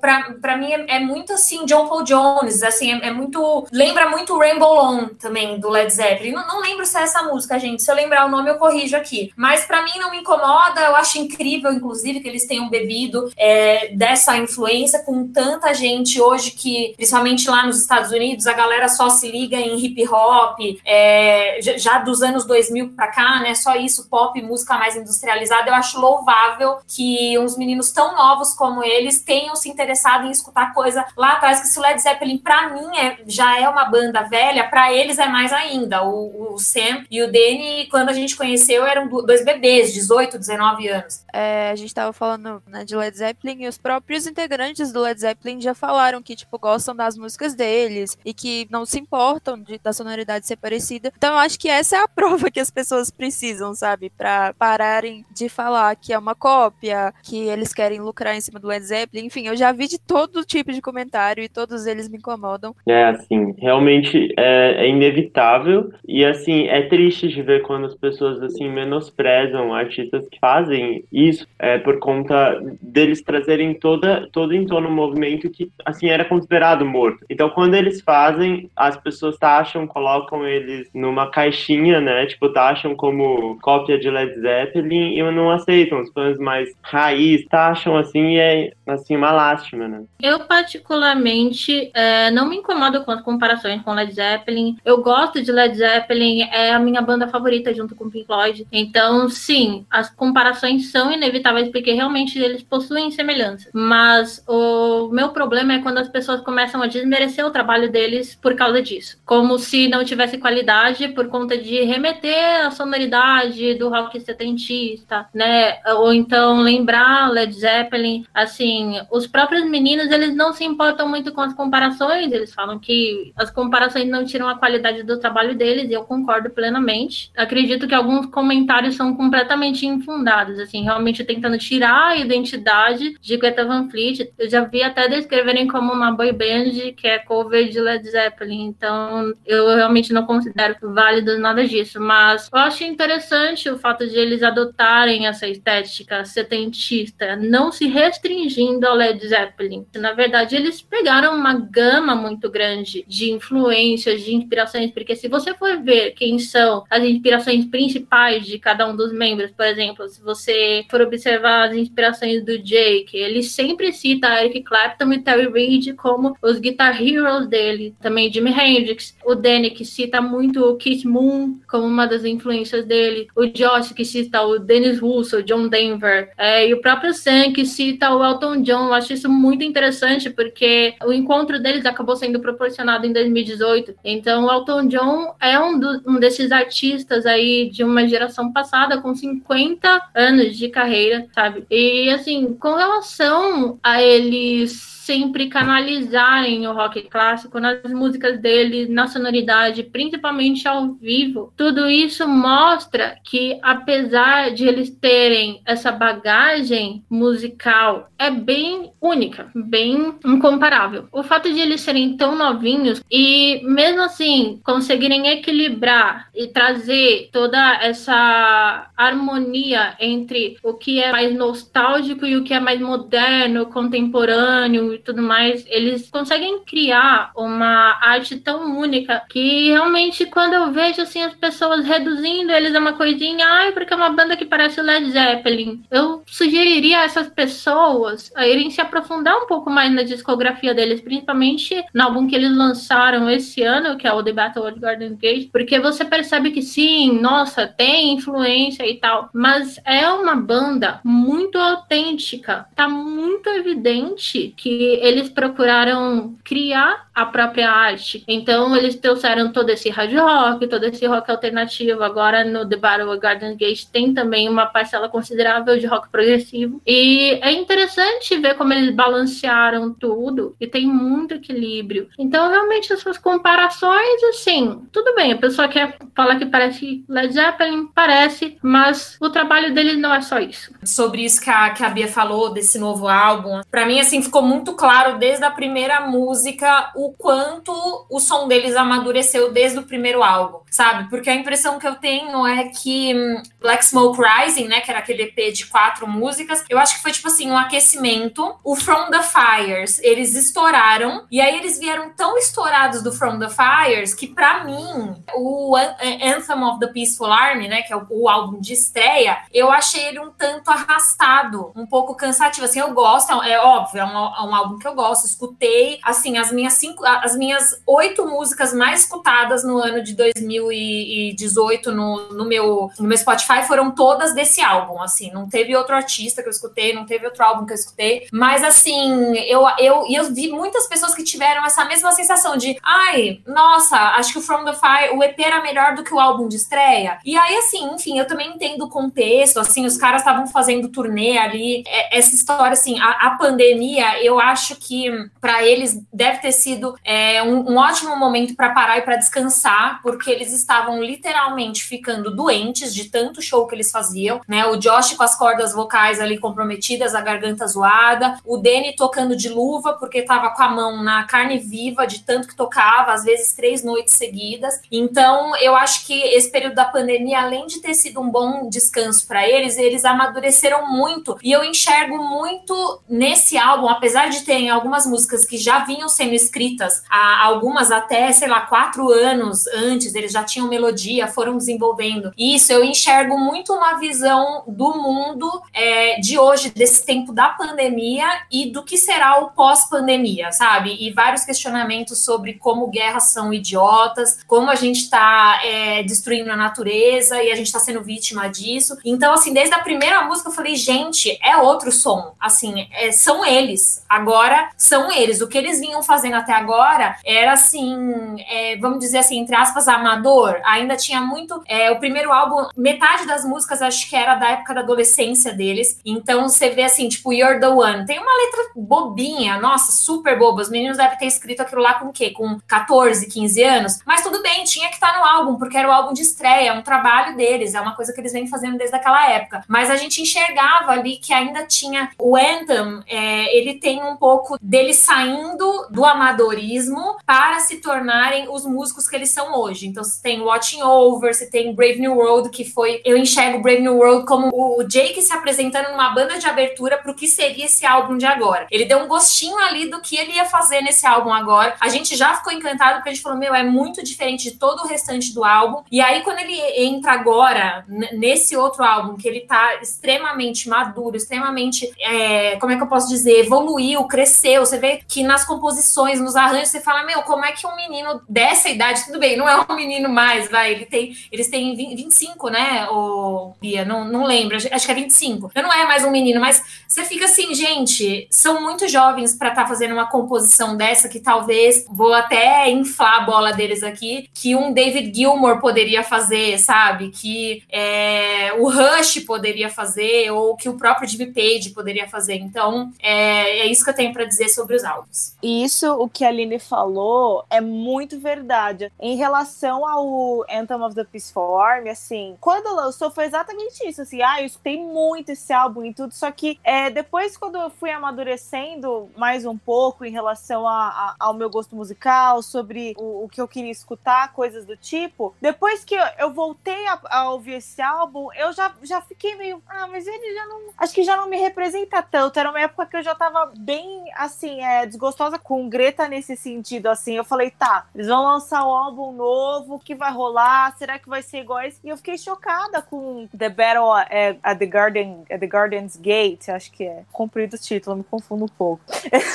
pra, pra mim, é, é muito assim, John Paul Jones, assim, é, é, muito. Lembra muito Rainbow On também, do Led Zeppelin. Não, não lembro se é essa música, gente. Se eu lembrar o nome, eu corrijo aqui. Mas para mim não me incomoda, eu acho incrível, inclusive, que eles tenham bebido é, dessa influência com tanta gente hoje que, principalmente lá nos Estados Unidos, a galera só se liga em hip hop, é, já dos anos 2000 para cá, né? Só isso, pop, música mais industrializada. Eu acho louvável que uns meninos tão novos como eles tenham se interessado em escutar coisa lá atrás, que se o Led Zeppelin, para mim, é, já é uma banda velha, para eles é mais ainda. O, o Sam e o Danny, quando a gente conheceu, eram dois bebês, 18, 19 anos. É, a gente tava falando né, de Led Zeppelin e os próprios integrantes do Led Zeppelin já falaram que, tipo, gostam das músicas deles e que não se importam de, da sonoridade ser parecida. Então eu acho que essa é a prova que as pessoas precisam, sabe? Pra pararem de falar que é uma cópia, que eles querem lucrar em cima do Led Zeppelin. Enfim, eu já vi de todo tipo de comentário e todos eles me incomodam. É, assim, realmente é, é inevitável e, assim, é triste de ver quando as pessoas, assim, menosprezam artistas que fazem isso é, por conta deles trazerem toda, todo em torno um movimento que, assim, era considerado morto. Então, quando eles fazem, as pessoas taxam, colocam eles numa caixinha, né? Tipo, taxam como cópia de Led Zeppelin e não aceitam. Os fãs mais raiz taxam assim e é assim uma lástima, né? Eu, particularmente, é, não me incomodo com comparações com Led Zeppelin. Eu gosto de Led Zeppelin, é a minha banda favorita junto com Pink Floyd. Então, sim, as comparações são inevitáveis porque realmente eles possuem semelhanças. Mas o meu problema é quando as pessoas começam a desmerecer o trabalho deles por causa disso. Como se não tivesse qualidade por conta de remeter à sonoridade do rock setentista, né? Ou então lembrar Led Zeppelin. Assim, os próprios meninos, eles não se importam muito com as comparações, eles falam que as comparações não tiram a qualidade do trabalho deles, e eu concordo plenamente. Acredito que alguns comentários são completamente infundados, assim, realmente tentando tirar a identidade de Greta Van Fleet. Eu já vi até descreverem como uma boy band que é cover de Led Zeppelin, então eu realmente não considero válido nada disso, mas eu acho interessante o fato de eles adotarem essa estética setentista, não se restringindo ao Led Zeppelin. Na verdade, eles pegaram uma gama muito grande de influências, de inspirações, porque se você for ver quem são as inspirações principais de cada um dos membros, por exemplo, se você for observar as inspirações do Jake, ele sempre cita Eric Clapton e Terry Reid como os guitar heroes dele, também Jimi Hendrix, o Danny que cita muito o Keith Moon como uma das influências dele, o Josh que cita o Dennis Russell, John Denver, é, e o próprio Sam que cita o Elton John. Eu acho isso muito interessante porque o encontro deles acabou sendo proporcionado em 2018. Então, o Elton John é um, do, um desses artistas aí de uma geração passada com 50 anos de carreira, sabe? E assim, com relação a eles sempre canalizarem o rock clássico nas músicas dele, na sonoridade, principalmente ao vivo. Tudo isso mostra que, apesar de eles terem essa bagagem musical, é bem única, bem incomparável. O fato de eles serem tão novinhos e, mesmo assim, conseguirem equilibrar e trazer toda essa harmonia entre o que é mais nostálgico e o que é mais moderno, contemporâneo tudo mais, eles conseguem criar uma arte tão única que realmente quando eu vejo assim as pessoas reduzindo eles a uma coisinha, ai, porque é uma banda que parece Led Zeppelin. Eu sugeriria a essas pessoas a irem se aprofundar um pouco mais na discografia deles, principalmente no álbum que eles lançaram esse ano, que é o The Battle of Garden Gate, porque você percebe que sim, nossa, tem influência e tal, mas é uma banda muito autêntica. Tá muito evidente que eles procuraram criar a própria arte. Então, eles trouxeram todo esse hard rock, todo esse rock alternativo. Agora, no The Battle of Garden Gate, tem também uma parcela considerável de rock progressivo. E é interessante ver como eles balancearam tudo e tem muito equilíbrio. Então, realmente, essas comparações, assim, tudo bem, a pessoa quer falar que parece Led Zeppelin, parece, mas o trabalho deles não é só isso. Sobre isso que a, que a Bia falou, desse novo álbum, para mim, assim, ficou muito claro desde a primeira música o quanto o som deles amadureceu desde o primeiro álbum, sabe? Porque a impressão que eu tenho é que hum, Black Smoke Rising, né, que era aquele EP de quatro músicas, eu acho que foi tipo assim, um aquecimento. O From the Fires, eles estouraram, e aí eles vieram tão estourados do From the Fires que para mim, o Anthem of the Peaceful Army, né, que é o, o álbum de estreia, eu achei ele um tanto arrastado, um pouco cansativo. Assim, eu gosto, é, é óbvio, é um, é um álbum que eu gosto, escutei, assim, as minhas cinco, as minhas oito músicas mais escutadas no ano de 2018 no, no, meu, no meu Spotify foram todas desse álbum, assim, não teve outro artista que eu escutei, não teve outro álbum que eu escutei, mas assim, eu, eu, eu vi muitas pessoas que tiveram essa mesma sensação de, ai, nossa, acho que o From the Fire, o EP era melhor do que o álbum de estreia, e aí, assim, enfim, eu também entendo o contexto, assim, os caras estavam fazendo turnê ali, é, essa história, assim, a, a pandemia, eu acho que para eles deve ter sido é, um, um, ótimo momento para parar e para descansar, porque eles estavam literalmente ficando doentes de tanto show que eles faziam, né? O Josh com as cordas vocais ali comprometidas, a garganta zoada, o Danny tocando de luva porque estava com a mão na carne viva de tanto que tocava, às vezes três noites seguidas. Então, eu acho que esse período da pandemia, além de ter sido um bom descanso para eles, eles amadureceram muito e eu enxergo muito nesse álbum, apesar de terem algumas músicas que já vinham sendo escritas, algumas até, sei lá, quatro anos antes, eles já tinham melodia, foram desenvolvendo. Isso eu enxergo muito uma visão do mundo é, de hoje, desse tempo da pandemia e do que será o pós-pandemia, sabe? E vários questionamentos sobre como guerras são idiotas, como a gente está é, destruindo a natureza e a gente está sendo vítima disso. Então, assim, desde a primeira música eu falei, gente, é outro som. Assim, é, são eles. Agora são eles. O que eles vinham fazendo até agora era assim, é, vamos dizer assim, entre aspas, amador. Ainda tinha muito. É, o primeiro álbum, metade das músicas acho que era da época da adolescência deles. Então você vê assim, tipo, You're the One. Tem uma letra bobinha, nossa, super boba. Os meninos devem ter escrito aquilo lá com o quê? Com 14, 15 anos. Mas tudo bem, tinha que estar no álbum, porque era o álbum de estreia, é um trabalho deles, é uma coisa que eles vêm fazendo desde aquela época. Mas a gente enxergava ali que ainda tinha o Anthem, é, ele tem um pouco dele saindo do amadorismo para se tornarem os músicos que eles são hoje. Então, você tem Watching Over, você tem Brave New World, que foi. Eu enxergo Brave New World como o Jake se apresentando numa banda de abertura para o que seria esse álbum de agora. Ele deu um gostinho ali do que ele ia fazer nesse álbum agora. A gente já ficou encantado porque a gente falou: meu, é muito diferente de todo o restante do álbum. E aí, quando ele entra agora nesse outro álbum, que ele tá extremamente maduro, extremamente. É, como é que eu posso dizer? Evoluiu, cresceu. Você vê que nas composições, nos arranjos, você fala, meu, como é que um menino dessa idade, tudo bem, não é um menino mais, vai, ele tem, eles têm 20, 25, né, o Bia, não, não lembro, acho que é 25. Eu não é mais um menino, mas você fica assim, gente, são muito jovens para estar tá fazendo uma composição dessa que talvez, vou até inflar a bola deles aqui, que um David Gilmour poderia fazer, sabe? Que é, o Rush poderia fazer, ou que o próprio Jimmy Page poderia fazer. Então, é, é isso que eu tenho para dizer sobre os álbuns. Isso, o que a Aline falou, é muito verdade. Em relação ao Anthem of the Peace Form, assim, quando lançou foi exatamente isso, assim, ah, eu escutei muito esse álbum e tudo, só que é, depois quando eu fui amadurecendo mais um pouco em relação a, a, ao meu gosto musical, sobre o, o, que eu queria escutar, coisas do tipo, depois que eu, eu voltei a, a, ouvir esse álbum, eu já, já fiquei meio, ah, mas ele já não, acho que já não me representa tanto, era uma época que eu já tava bem, assim, é, desgostosa com Greta nesse sentido, assim, eu falei, tá, eles vão lançar um álbum novo, o que vai rolar, será que vai ser igual esse? E eu fiquei chocada com The Battle at, at the, Garden, at the Garden's Gate, acho que é, comprido o título, me confundo um pouco.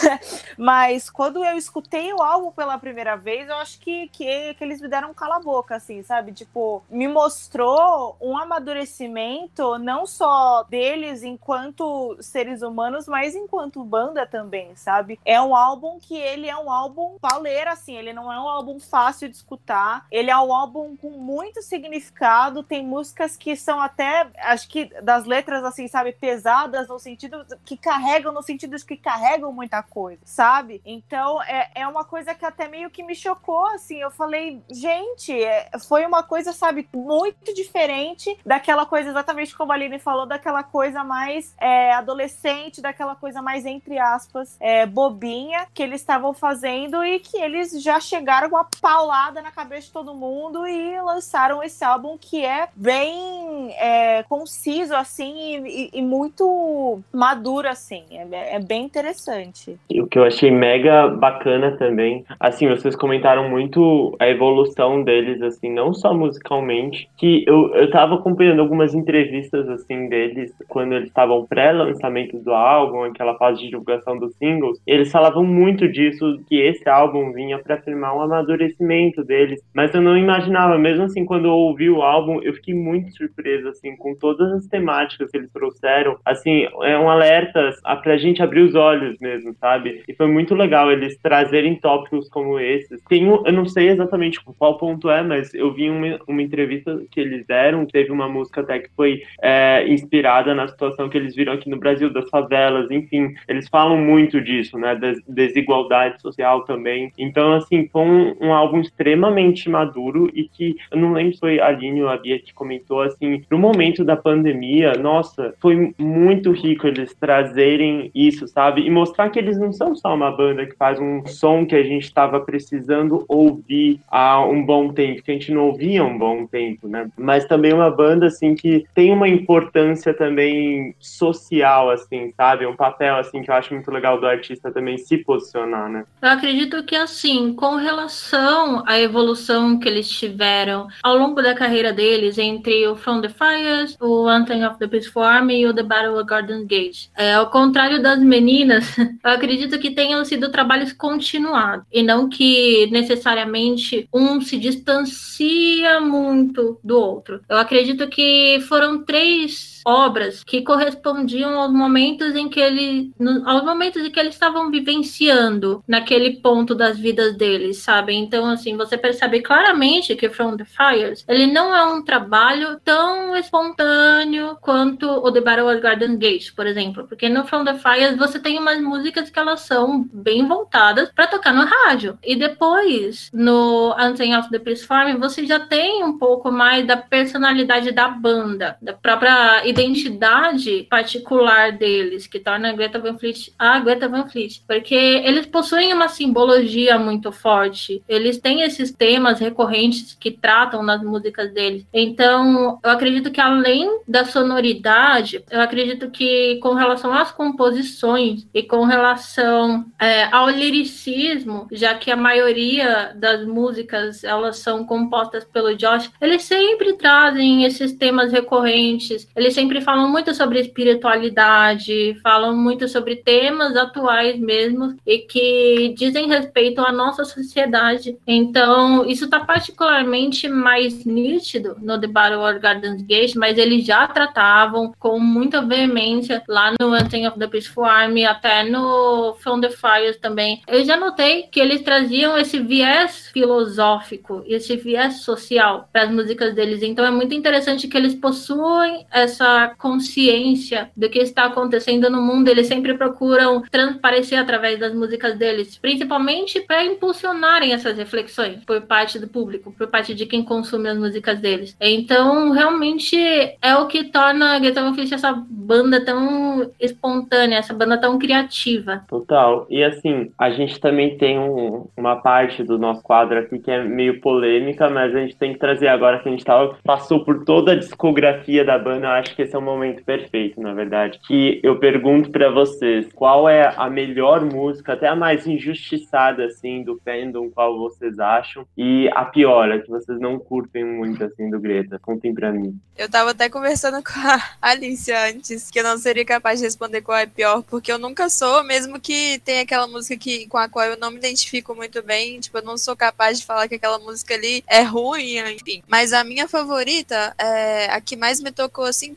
Mas quando eu escutei o álbum pela primeira vez, eu acho que, que, que eles me deram um cala-boca, assim, sabe? Tipo, me mostrou um amadurecimento não só deles enquanto seres humanos, mas enquanto banda também, sabe? É um álbum que ele é um álbum pauleira, assim, ele não é um álbum fácil de escutar, ele é um álbum com muito significado, tem músicas que são até, acho que das letras, assim, sabe, pesadas no sentido que carregam, no sentido de que carregam muita coisa, sabe? Então, é, é uma coisa que até meio que me chocou, assim, eu falei, gente, é, foi uma coisa, sabe, muito diferente daquela coisa, exatamente como a Aline falou, daquela coisa mais é, adolescente, daquela coisa mais, entre aspas, é, bobinha que eles estavam fazendo e que eles já chegaram com uma paulada na cabeça de todo mundo e lançaram esse álbum que é bem é, conciso, assim, e, e, muito maduro, assim. É, é bem interessante. E o que eu achei mega bacana também, assim, vocês comentaram muito a evolução deles, assim, não só musicalmente, que eu, eu tava acompanhando algumas entrevistas, assim, deles quando eles estavam pré-lançamento do álbum, aquela fase de divulgação dos singles, eles falavam muito disso, que esse álbum vinha para afirmar um amadurecimento deles, mas eu não imaginava, mesmo assim, quando eu ouvi o álbum, eu fiquei muito surpreso, assim, com todas as temáticas que eles trouxeram, assim, é um alerta pra gente abrir os olhos mesmo, sabe? E foi muito legal eles trazerem tópicos como esses. Tem um, eu não sei exatamente qual ponto é, mas eu vi uma, uma entrevista que eles deram, teve uma música até que foi é, inspirada na situação que eles viram aqui no Brasil, das favelas, enfim, eles falam muito disso, né, da desigualdade social também. Então, assim, foi um, um álbum extremamente maduro e que, eu não lembro se foi a Aline ou a Bia que comentou, assim, no momento da pandemia, nossa, foi muito rico eles trazerem isso, sabe? E mostrar que eles não são só uma banda que faz um som que a gente estava precisando ouvir há um bom tempo, que a gente não ouvia há um bom tempo, né? Mas também uma banda, assim, que tem uma importância também social, assim, sabe? Um papel, assim, que eu acho muito legal do artista também se posicionar, né? Eu acredito que, assim, com relação à evolução que eles tiveram ao longo da carreira deles, entre o From the Fires, o Anthem of the Peace Form e o The Battle of Garden Gate, é, ao contrário das meninas, eu acredito que tenham sido trabalhos continuados e não que necessariamente um se distancia muito do outro. Eu acredito que foram três obras que correspondiam aos momentos em que ele, no, aos momentos em que eles estavam vivenciando naquele ponto das vidas deles, sabe? Então, assim, você percebe claramente que From the Fires, ele não é um trabalho tão espontâneo quanto o The Battle of Garden Gate, por exemplo, porque no From the Fires você tem umas músicas que elas são bem voltadas para tocar no rádio. E depois, no Anthem of the Peace Farm, você já tem um pouco mais da personalidade da banda, da própria identidade particular deles, que torna a Greta Van Fleet a Greta Van Fleet, porque eles possuem uma simbologia muito forte, eles têm esses temas recorrentes que tratam nas músicas deles. Então, eu acredito que além da sonoridade, eu acredito que com relação às composições e com relação é, ao liricismo, já que a maioria das músicas elas são compostas pelo Josh, eles sempre trazem esses temas recorrentes, eles sempre falam muito sobre espiritualidade, falam muito sobre temas atuais mesmo e que dizem respeito à nossa sociedade. Então, isso está particularmente mais nítido no The Battle of Gardens Gate, mas eles já tratavam com muita veemência lá no Anthem of the Peaceful Army, até no From the Fires também. Eu já notei que eles traziam esse viés filosófico, esse viés social para as músicas deles. Então, é muito interessante que eles possuem essa consciência do que está acontecendo no mundo. Eles sempre procuram transparecer através das músicas deles, principalmente para impulsionarem essas reflexões por parte do público, por parte de quem consome as músicas deles. Então, realmente é o que torna Guitar Fish essa banda tão espontânea, essa banda tão criativa. Total. E assim, a gente também tem um, uma parte do nosso quadro aqui que é meio polêmica, mas a gente tem que trazer agora que a gente tava, passou por toda a discografia da banda, eu acho que esse é o momento perfeito, na verdade. Que eu pergunto para vocês, qual é a melhor música, até a mais injustiçada, assim, do fandom, qual vocês acham? E a pior, a que vocês não curtem muito, assim, do Greta? Contem pra mim. Eu tava até conversando com a Alicia antes, que eu não seria capaz de responder qual é a pior, porque eu nunca sou, mesmo que tenha aquela música que, com a qual eu não me identifico muito bem, tipo, eu não sou capaz de falar que aquela música ali é ruim, enfim. Mas a minha favorita, é a que mais me tocou, assim,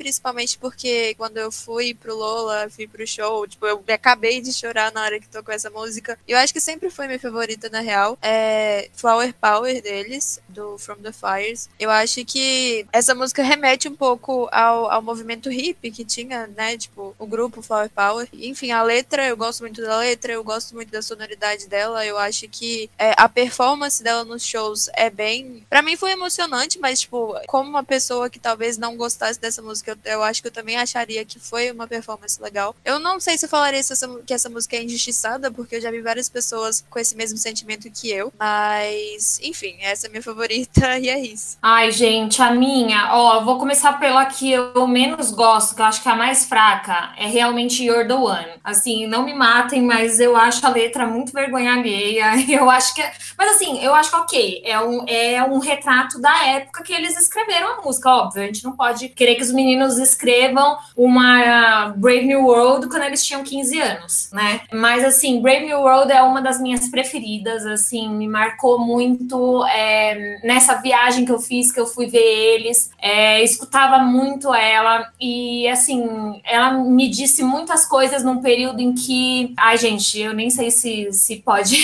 porque quando eu fui pro Lola, fui pro show, tipo, eu acabei de chorar na hora que tocou essa música. Eu acho que sempre foi minha favorita, na real. É Flower Power deles, do From the Fires. Eu acho que essa música remete um pouco ao, ao movimento hip que tinha, né? Tipo, o grupo Flower Power. Enfim, a letra, eu gosto muito da letra, eu gosto muito da sonoridade dela. Eu acho que é, a performance dela nos shows é bem. para mim foi emocionante, mas, tipo, como uma pessoa que talvez não gostasse dessa música, eu, eu acho que eu também acharia que foi uma performance legal. Eu não sei se eu falaria essa, que essa música é injustiçada, porque eu já vi várias pessoas com esse mesmo sentimento que eu. Mas, enfim, essa é a minha favorita e é isso. Ai, gente, a minha, ó, vou começar pela que eu menos gosto, que eu acho que é a mais fraca, é realmente You're the One. Assim, não me matem, mas eu acho a letra muito vergonha alheia. Eu acho que. É... Mas assim, eu acho que ok, é um, é um retrato da época que eles escreveram a música, óbvio. A gente não pode querer que os meninos escrevam uma Brave New World quando eles tinham 15 anos, né? Mas assim, Brave New World é uma das minhas preferidas, assim, me marcou muito é, nessa viagem que eu fiz, que eu fui ver eles, é, escutava muito ela e assim, ela me disse muitas coisas num período em que, ai gente, eu nem sei se, se pode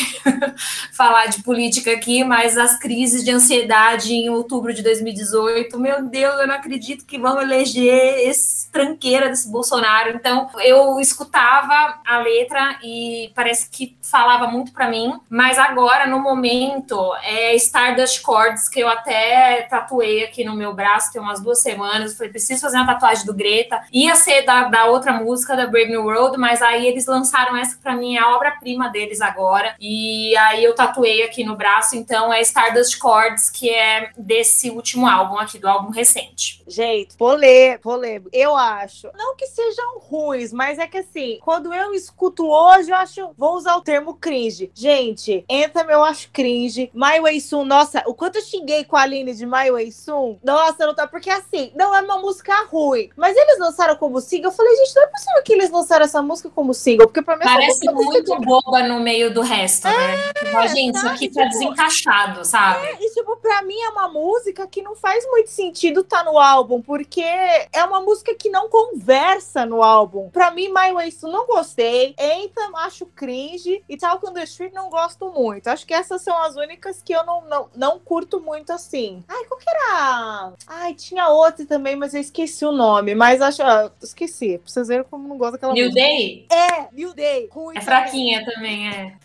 falar de política aqui, mas as crises de ansiedade em outubro de 2018, meu Deus, eu não acredito que vão eleger esse tranqueira desse Bolsonaro. Então, eu escutava a letra e parece que falava muito para mim, mas agora, no momento, é Stardust Chords, que eu até tatuei aqui no meu braço tem umas duas semanas. Falei, preciso fazer uma tatuagem do Greta. Ia ser da, da outra música, da Brave New World, mas aí eles lançaram essa para mim, é a obra-prima deles agora. E aí eu tatuei aqui no braço, então é Stardust Chords, que é desse último álbum aqui, do álbum recente. Gente, polê, polê. Eu acho, não que sejam ruins, mas é que assim, quando eu escuto hoje, eu acho, vou usar o termo cringe. Gente, Anthem eu acho cringe. My Way Soon, nossa, o quanto eu xinguei com a Aline de My Way Soon, nossa, não tá, porque assim, não é uma música ruim, mas eles lançaram como single, eu falei, gente, não é possível que eles lançaram essa música como single, porque pra mim Parece muito de... boba no meio do resto, né? é, né? Tipo, gente, isso aqui tá tipo, desencaixado, sabe? É, e tipo, pra mim é uma música que não faz muito sentido tá no álbum, porque é uma música que não conversa no álbum. Pra mim, My Way Soon não gostei, Anthem acho cringe e Talk on the Street não gosto muito. Acho que essas são as únicas que eu não, não, não curto muito assim. Ai, qual que era? Ai, tinha outra também, mas eu esqueci o nome. Mas acho. Ah, esqueci. Pra vocês verem como não gosto daquela New música. Day? É, New Day. Ruim é fraquinha também, é.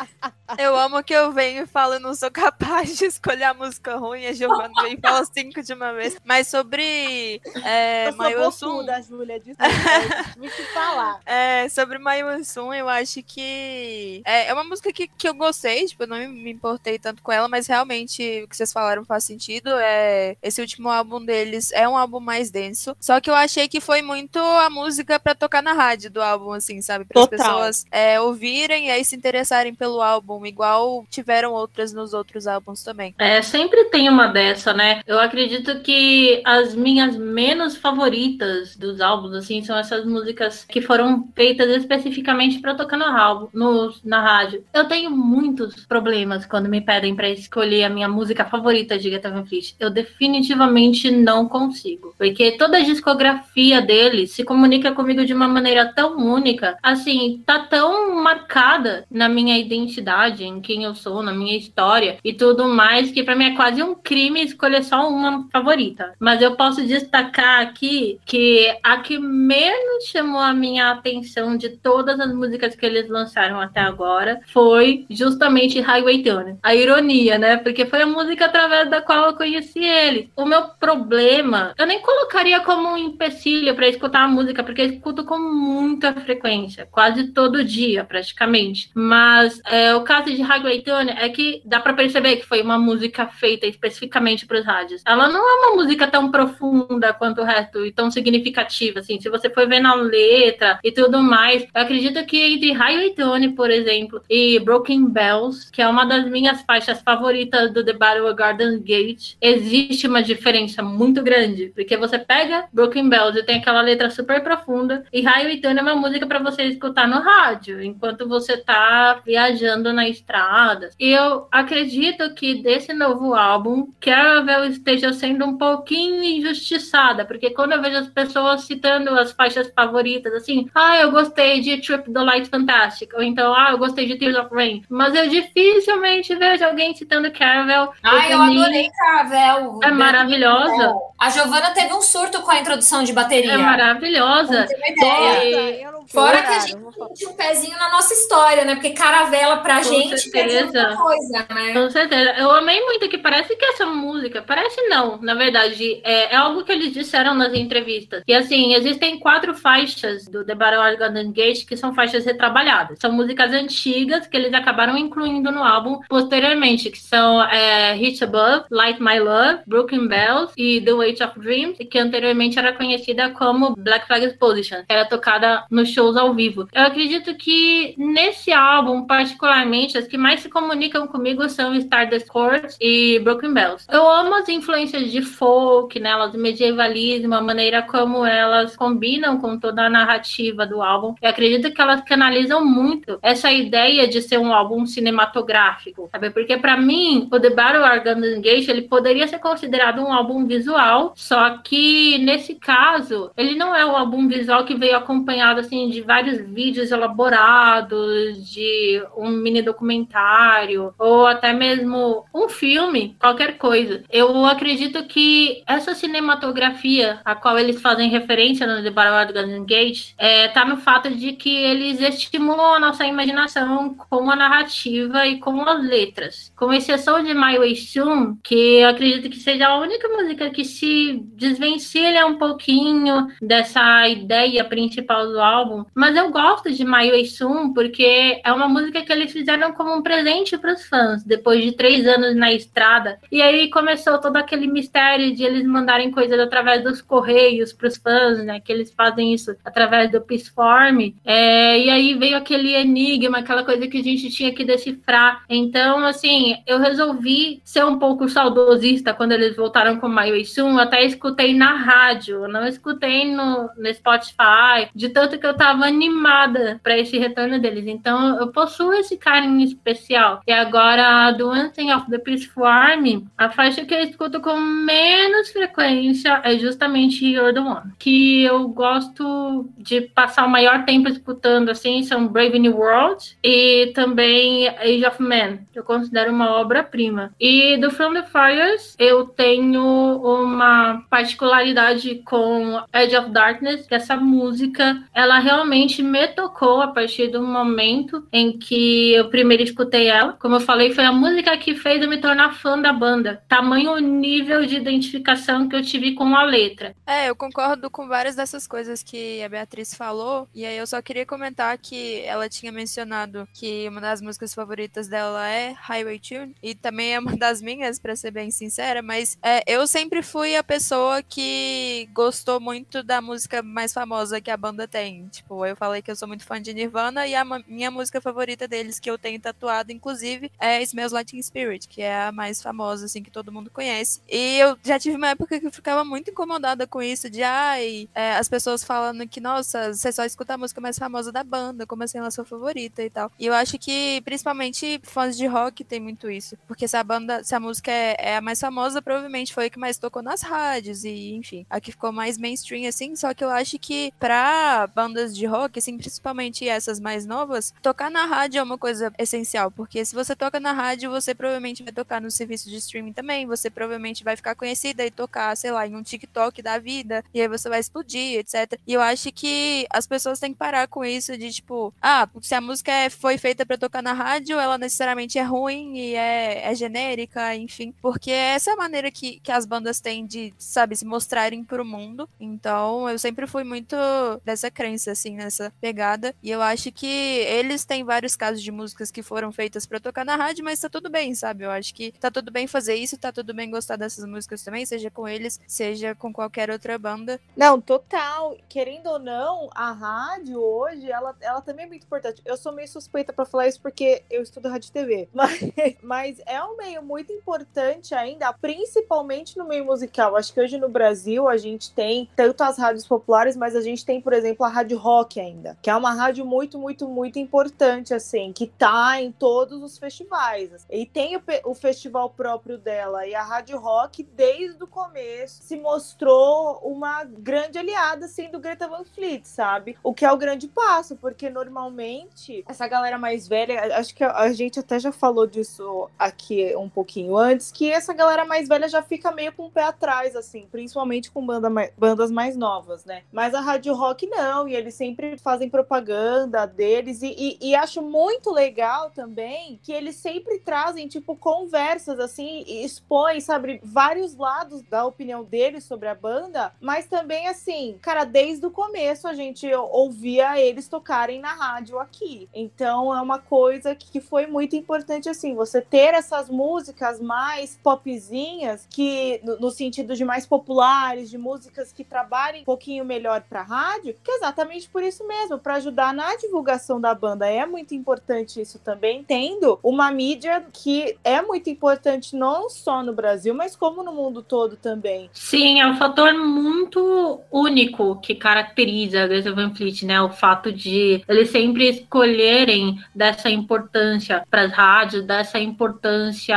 Eu amo que eu venho e falo, não sou capaz de escolher a música ruim. A Giovanna vem e fala cinco de uma vez. Mas sobre. É, sou da Júlia, desculpa. me falar. É, sobre Mayunsum, eu acho que. É, é uma música que, que eu gostei, tipo, eu não me importei tanto com ela, mas realmente o que vocês falaram faz sentido. É, esse último álbum deles é um álbum mais denso. Só que eu achei que foi muito a música para tocar na rádio do álbum, assim, sabe? Para as pessoas é, ouvirem e aí se interessarem pelo álbum álbum, igual tiveram outras nos outros álbuns também. É, sempre tem uma dessa, né? Eu acredito que as minhas menos favoritas dos álbuns, assim, são essas músicas que foram feitas especificamente para tocar no álbum, no, na rádio. Eu tenho muitos problemas quando me pedem para escolher a minha música favorita de Greta Van Fleet. Eu definitivamente não consigo, porque toda a discografia dele se comunica comigo de uma maneira tão única, assim, tá tão marcada na minha identidade, em quem eu sou, na minha história e tudo mais, que para mim é quase um crime escolher só uma favorita. Mas eu posso destacar aqui que a que menos chamou a minha atenção de todas as músicas que eles lançaram até agora foi justamente Highway Tune. A ironia, né? Porque foi a música através da qual eu conheci ele. O meu problema, eu nem colocaria como um empecilho para escutar a música, porque eu escuto com muita frequência, quase todo dia, praticamente. Mas é, o caso de Highway Tune é que dá para perceber que foi uma música feita especificamente para os rádios. Ela não é uma música tão profunda quanto o resto e tão significativa, assim. Se você for ver na letra e tudo mais, eu acredito que entre Highway Tune, por exemplo, e Broken Bells, que é uma das minhas faixas favoritas do The Battle Garden Gate, existe uma diferença muito grande, porque você pega Broken Bells e tem aquela letra super profunda, e Highway Tune é uma música para você escutar no rádio, enquanto você tá viajando na estrada. E eu acredito que desse novo álbum, Caravel esteja sendo um pouquinho injustiçada, porque quando eu vejo as pessoas citando as faixas favoritas, assim, ah, eu gostei de Trip the Light Fantastic, ou então, ah, eu gostei de Tears of Rain, mas eu dificilmente vejo alguém citando Caravel. Ah, eu adorei Caravel. É maravilhosa. A Giovana teve um surto com a introdução de bateria. É maravilhosa. Ideia. Fora que a gente tinha um pezinho na nossa história, né? Porque caravela pra Com gente certeza. é muita coisa, né? Com certeza. Eu amei muito que parece que essa música, parece não, na verdade, é, é algo que eles disseram nas entrevistas. E assim, existem quatro faixas do The Battle Garden Gate que são faixas retrabalhadas. São músicas antigas que eles acabaram incluindo no álbum posteriormente, que são é, Hit Above, Light My Love, Broken Bells e The Weight of Dreams, que anteriormente era conhecida como Black Flag Exposition, era tocada nos shows ao vivo. Eu acredito que nesse álbum, particularmente, as que mais se comunicam comigo são Stardust Court e Broken Bells. Eu amo as influências de folk nelas, do medievalismo, a maneira como elas combinam com toda a narrativa do álbum. Eu acredito que elas canalizam muito essa ideia de ser um álbum cinematográfico, sabe? Porque para mim, o The Battle Argand Gate, ele poderia ser considerado um álbum visual, só que nesse caso, ele não é um álbum visual que veio acompanhado assim de vários vídeos elaborados, de um mini documentário, ou até mesmo um filme, qualquer coisa. Eu acredito que essa cinematografia a qual eles fazem referência no The Battle Garden Gate é, tá no fato de que eles estimulam a nossa imaginação com a narrativa e com as letras. Com exceção de My Way Soon, que acredito que seja a única música que se desvencilha um pouquinho dessa ideia principal do álbum, mas eu gosto de Way Soon porque é uma música que eles fizeram como um presente para os fãs, depois de três anos na estrada. E aí começou todo aquele mistério de eles mandarem coisas através dos correios para os fãs, né? Que eles fazem isso através do Peaceform. É, e aí veio aquele enigma, aquela coisa que a gente tinha que decifrar. Então, assim, eu resolvi ser um pouco saudosista quando eles voltaram com Soon. Eu até escutei na rádio, não escutei no, no Spotify, de tanto que eu tava animada para esse retorno deles. Então, eu possuo esse carinho especial. E agora, do Thing of the Peaceful Army, a faixa que eu escuto com menos frequência é justamente You're the One. Que eu gosto de passar o maior tempo escutando, assim, são Brave New World e também Age of Man, que eu considero uma obra-prima. E do From the Fires, eu tenho uma particularidade com Edge of Darkness, que essa música, ela realmente me tocou a partir do momento em que eu primeiro escutei ela. Como eu falei, foi a música que fez eu me tornar fã da banda. Tamanho nível de identificação que eu tive com a letra. É, eu concordo com várias dessas coisas que a Beatriz falou. E aí eu só queria comentar que ela tinha mencionado que uma das músicas favoritas dela é Highway Tune. E também é uma das minhas, para ser bem sincera. Mas é, eu sempre fui a pessoa que gostou muito da música mais famosa que a banda tem. Tipo, eu falei que eu sou muito fã de Nirvana e a minha música favorita deles, que eu tenho tatuado, inclusive, é Smells Like Spirit, que é a mais famosa, assim, que todo mundo conhece. E eu já tive uma época que eu ficava muito incomodada com isso, de ai, é, as pessoas falando que, nossa, você só escuta a música mais famosa da banda, como assim ela é sua favorita e tal. E eu acho que, principalmente, fãs de rock tem muito isso. Porque se a banda, se a música é, é a mais famosa, provavelmente foi a que mais tocou nas rádios e, enfim, a que ficou mais mainstream, assim. Só que eu acho que pra bandas de rock, assim, principalmente essas mais novas, tocar na rádio é uma coisa essencial. Porque se você toca na rádio, você provavelmente vai tocar no serviço de streaming também, você provavelmente vai ficar conhecida e tocar, sei lá, em um TikTok da vida, e aí você vai explodir, etc. E eu acho que as pessoas têm que parar com isso de tipo, ah, se a música é, foi feita para tocar na rádio, ela necessariamente é ruim e é, é genérica, enfim. Porque essa é a maneira que, que as bandas têm de, sabe, se mostrarem pro mundo. Então, eu sempre fui muito dessa crença, assim, nessa pegada. E eu acho que eles têm vários casos de músicas que foram feitas para tocar na rádio, mas tá tudo bem, sabe? Eu acho que tá tudo bem fazer isso, tá tudo bem gostar dessas músicas também, seja com eles, seja com qualquer outra banda. Não, total. Querendo ou não, a rádio hoje, ela, ela também é muito importante. Eu sou meio suspeita para falar isso porque eu estudo rádio e TV, mas, mas é um meio muito importante ainda, principalmente no meio musical. Acho que hoje no Brasil a gente tem tanto as rádios populares, mas a gente tem, por exemplo, a rádio rock ainda, que é uma rádio muito, muito, muito importante, assim, que tá em todos os festivais. Assim. E tem o, o festival próprio dela. E a rádio rock, desde o começo, se mostrou uma grande aliada, assim, do Greta Van Fleet, sabe? O que é o grande passo, porque normalmente essa galera mais velha, acho que a gente até já falou disso aqui um pouquinho antes, que essa galera mais velha já fica meio com o pé atrás, assim, principalmente com banda, bandas mais novas, né? Mas a rádio rock não, e eles sempre fazem propaganda deles, e, e, e acho muito legal também que eles sempre trazem, tipo, conversas, assim, e expõem, sabe, vários lados da opinião deles sobre a banda, mas também, assim, cara, desde o começo a gente ouvia eles tocarem na rádio aqui. Então é uma coisa que foi muito importante, assim, você ter essas músicas mais popzinhas, que no, no sentido de mais populares, de músicas que trabalhem um pouquinho melhor pra rádio, que é exatamente por isso mesmo, para ajudar na divulgação da banda. É muito importante isso também, tendo uma mídia que é muito importante não só no Brasil, mas como no mundo todo também. Sim, é um fator muito único que caracteriza a Greta Van Fleet, né? O fato de eles sempre escolherem dessa importância para as rádios, dessa importância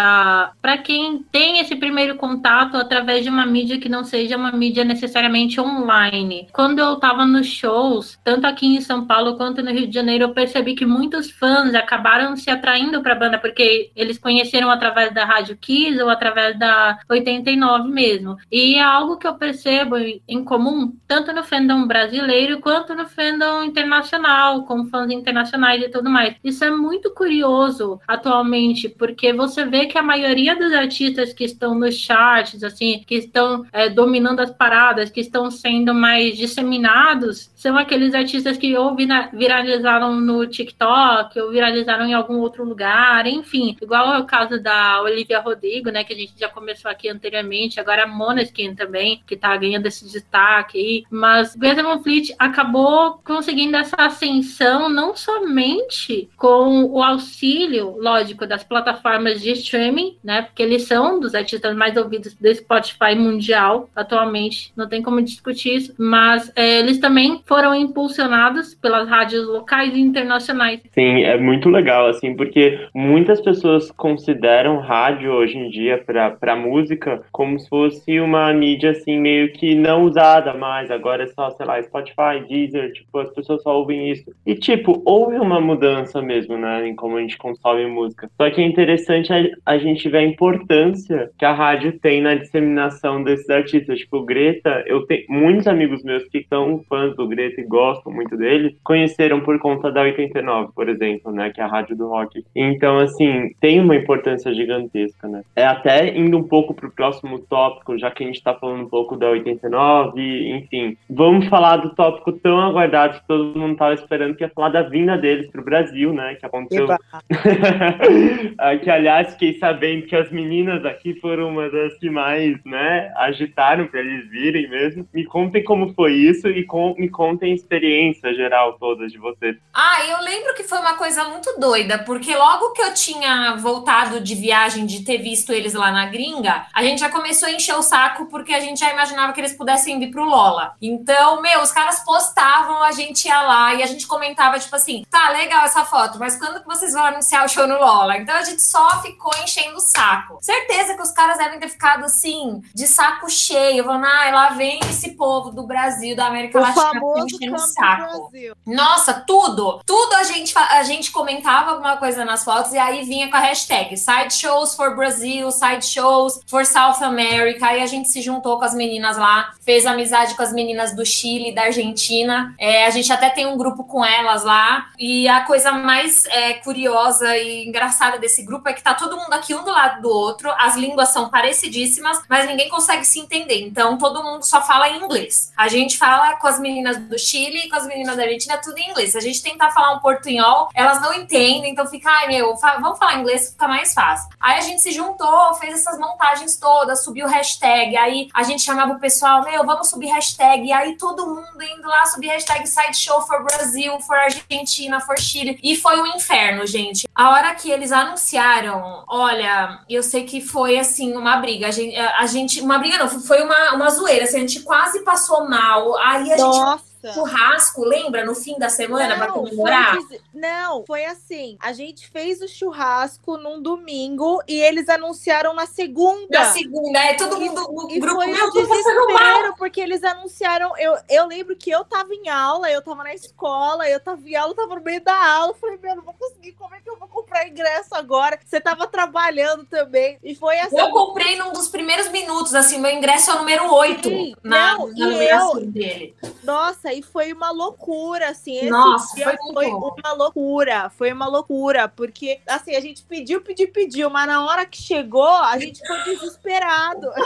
para quem tem esse primeiro contato através de uma mídia que não seja uma mídia necessariamente online. Quando eu estava nos shows, tanto aqui em São Paulo quanto no Rio de Janeiro, eu percebi que muitos fãs acabaram se atraindo para a banda porque eles conheceram através da Rádio Kiss ou através da 89 mesmo. E é algo que eu percebo em comum tanto no fandom brasileiro quanto no fandom internacional, com fãs internacionais e tudo mais. Isso é muito curioso atualmente, porque você vê que a maioria dos artistas que estão nos charts, assim, que estão é, dominando as paradas, que estão sendo mais disseminados, são aqueles artistas que ou viralizaram no TikTok, ou viralizaram em algum outro lugar, enfim. Igual é o caso da Olivia Rodrigo, né, que a gente já começou aqui anteriormente, agora a Moneskin também, que tá ganhando esse destaque aí. Mas Greta Van Fleet acabou conseguindo essa ascensão não somente com o auxílio, lógico, das plataformas de streaming, né, porque eles são dos artistas mais ouvidos do Spotify mundial atualmente, não tem como discutir isso, mas é, eles também foram impulsionados pelas rádios locais e internacionais. Sim, é muito legal, assim, porque muitas pessoas consideram rádio hoje em dia para música como se fosse uma mídia, assim, meio que não usada mais, agora é só, sei lá, Spotify, Deezer, tipo, as pessoas só ouvem isso. E, tipo, houve uma mudança mesmo, né, em como a gente consome música. Só que é interessante a, a gente ver a importância que a rádio tem na disseminação desses artistas. Tipo, Greta, eu tenho muitos amigos meus que são fãs do Greta e gostam muito dele, conheceram por conta da 89, por exemplo, né, que é a rádio do rock. Então, assim, tem uma importância gigantesca, né. É até indo um pouco pro próximo tópico, já que a gente tá falando um pouco da 89, enfim, vamos falar do tópico tão aguardado que todo mundo tava esperando, que é falar da vinda deles pro Brasil, né, que aconteceu. que, aliás, fiquei sabendo que as meninas aqui foram uma das que mais, né, né? Agitaram para eles virem mesmo. Me contem como foi isso e com, me contem a experiência geral toda de vocês. Ah, eu lembro que foi uma coisa muito doida, porque logo que eu tinha voltado de viagem, de ter visto eles lá na gringa, a gente já começou a encher o saco porque a gente já imaginava que eles pudessem vir pro Lola. Então, meu, os caras postavam, a gente ia lá e a gente comentava, tipo assim, tá legal essa foto, mas quando que vocês vão anunciar o show no Lola? Então a gente só ficou enchendo o saco. Certeza que os caras devem ter ficado assim, de saco cheio, falando, ah, lá vem esse povo do Brasil, da América O Latina, famoso enchendo o saco. Nossa, tudo! Tudo a gente, a gente comentava alguma coisa nas fotos e aí vinha com a hashtag Sideshows for Brazil, Sideshows for South America. Aí a gente se juntou com as meninas lá, fez amizade com as meninas do Chile, da Argentina. É, a gente até tem um grupo com elas lá. E a coisa mais é, curiosa e engraçada desse grupo é que tá todo mundo aqui um do lado do outro, as línguas são parecidíssimas, mas ninguém consegue se entender. Então todo mundo só fala em inglês. A gente fala com as meninas do Chile e com as meninas da Argentina tudo em inglês. Se a gente tentar falar um portunhol, elas não entendem, então fica, ai meu, fa- vamos falar inglês, fica mais fácil. Aí a gente se juntou, fez essas montagens todas, subiu hashtag, aí a gente chamava o pessoal, meu, vamos subir hashtag, e aí todo mundo indo lá subir hashtag Sideshow for Brasil, for Argentina, for Chile, e foi um inferno, gente. A hora que eles anunciaram, olha, eu sei que foi assim uma briga, a gente, a gente uma briga não, foi uma, uma zoeira, assim, a gente quase passou mal, aí a gente Nossa. Churrasco, lembra? No fim da semana para comemorar? foi não, foi assim. A gente fez o churrasco num domingo e eles anunciaram na segunda. Na segunda, é todo mundo no E grupo, foi meu, mal. desespero, porque eles anunciaram. Eu, eu lembro que eu tava em aula, eu tava na escola, eu tava em aula, eu tava no meio da aula. Eu falei, meu, não vou conseguir, como é que eu vou comprar ingresso agora? Você tava trabalhando também. E foi assim. Eu comprei num dos primeiros minutos, assim, meu ingresso é o número 8 Sim, na, não, na e numeração dele. Nossa, e foi uma loucura, assim. Esse Nossa, foi foi, uma loucura, foi uma loucura, porque assim, a gente pediu, pediu, pediu, mas na hora que chegou, a gente ficou desesperado.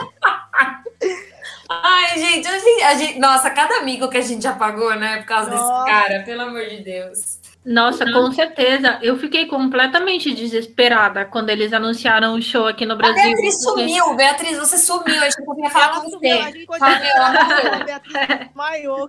Ai, gente, a gente, a gente- Nossa, cada amigo que a gente já pagou, né? Por causa Nossa. desse cara, pelo amor de Deus. Nossa, com certeza. Eu fiquei completamente desesperada quando eles anunciaram o show aqui no A Brasil. Beatriz porque- sumiu, Beatriz, você sumiu, a gente não queria falar com sumiu, a você. meu, ela morreu. A Beatriz.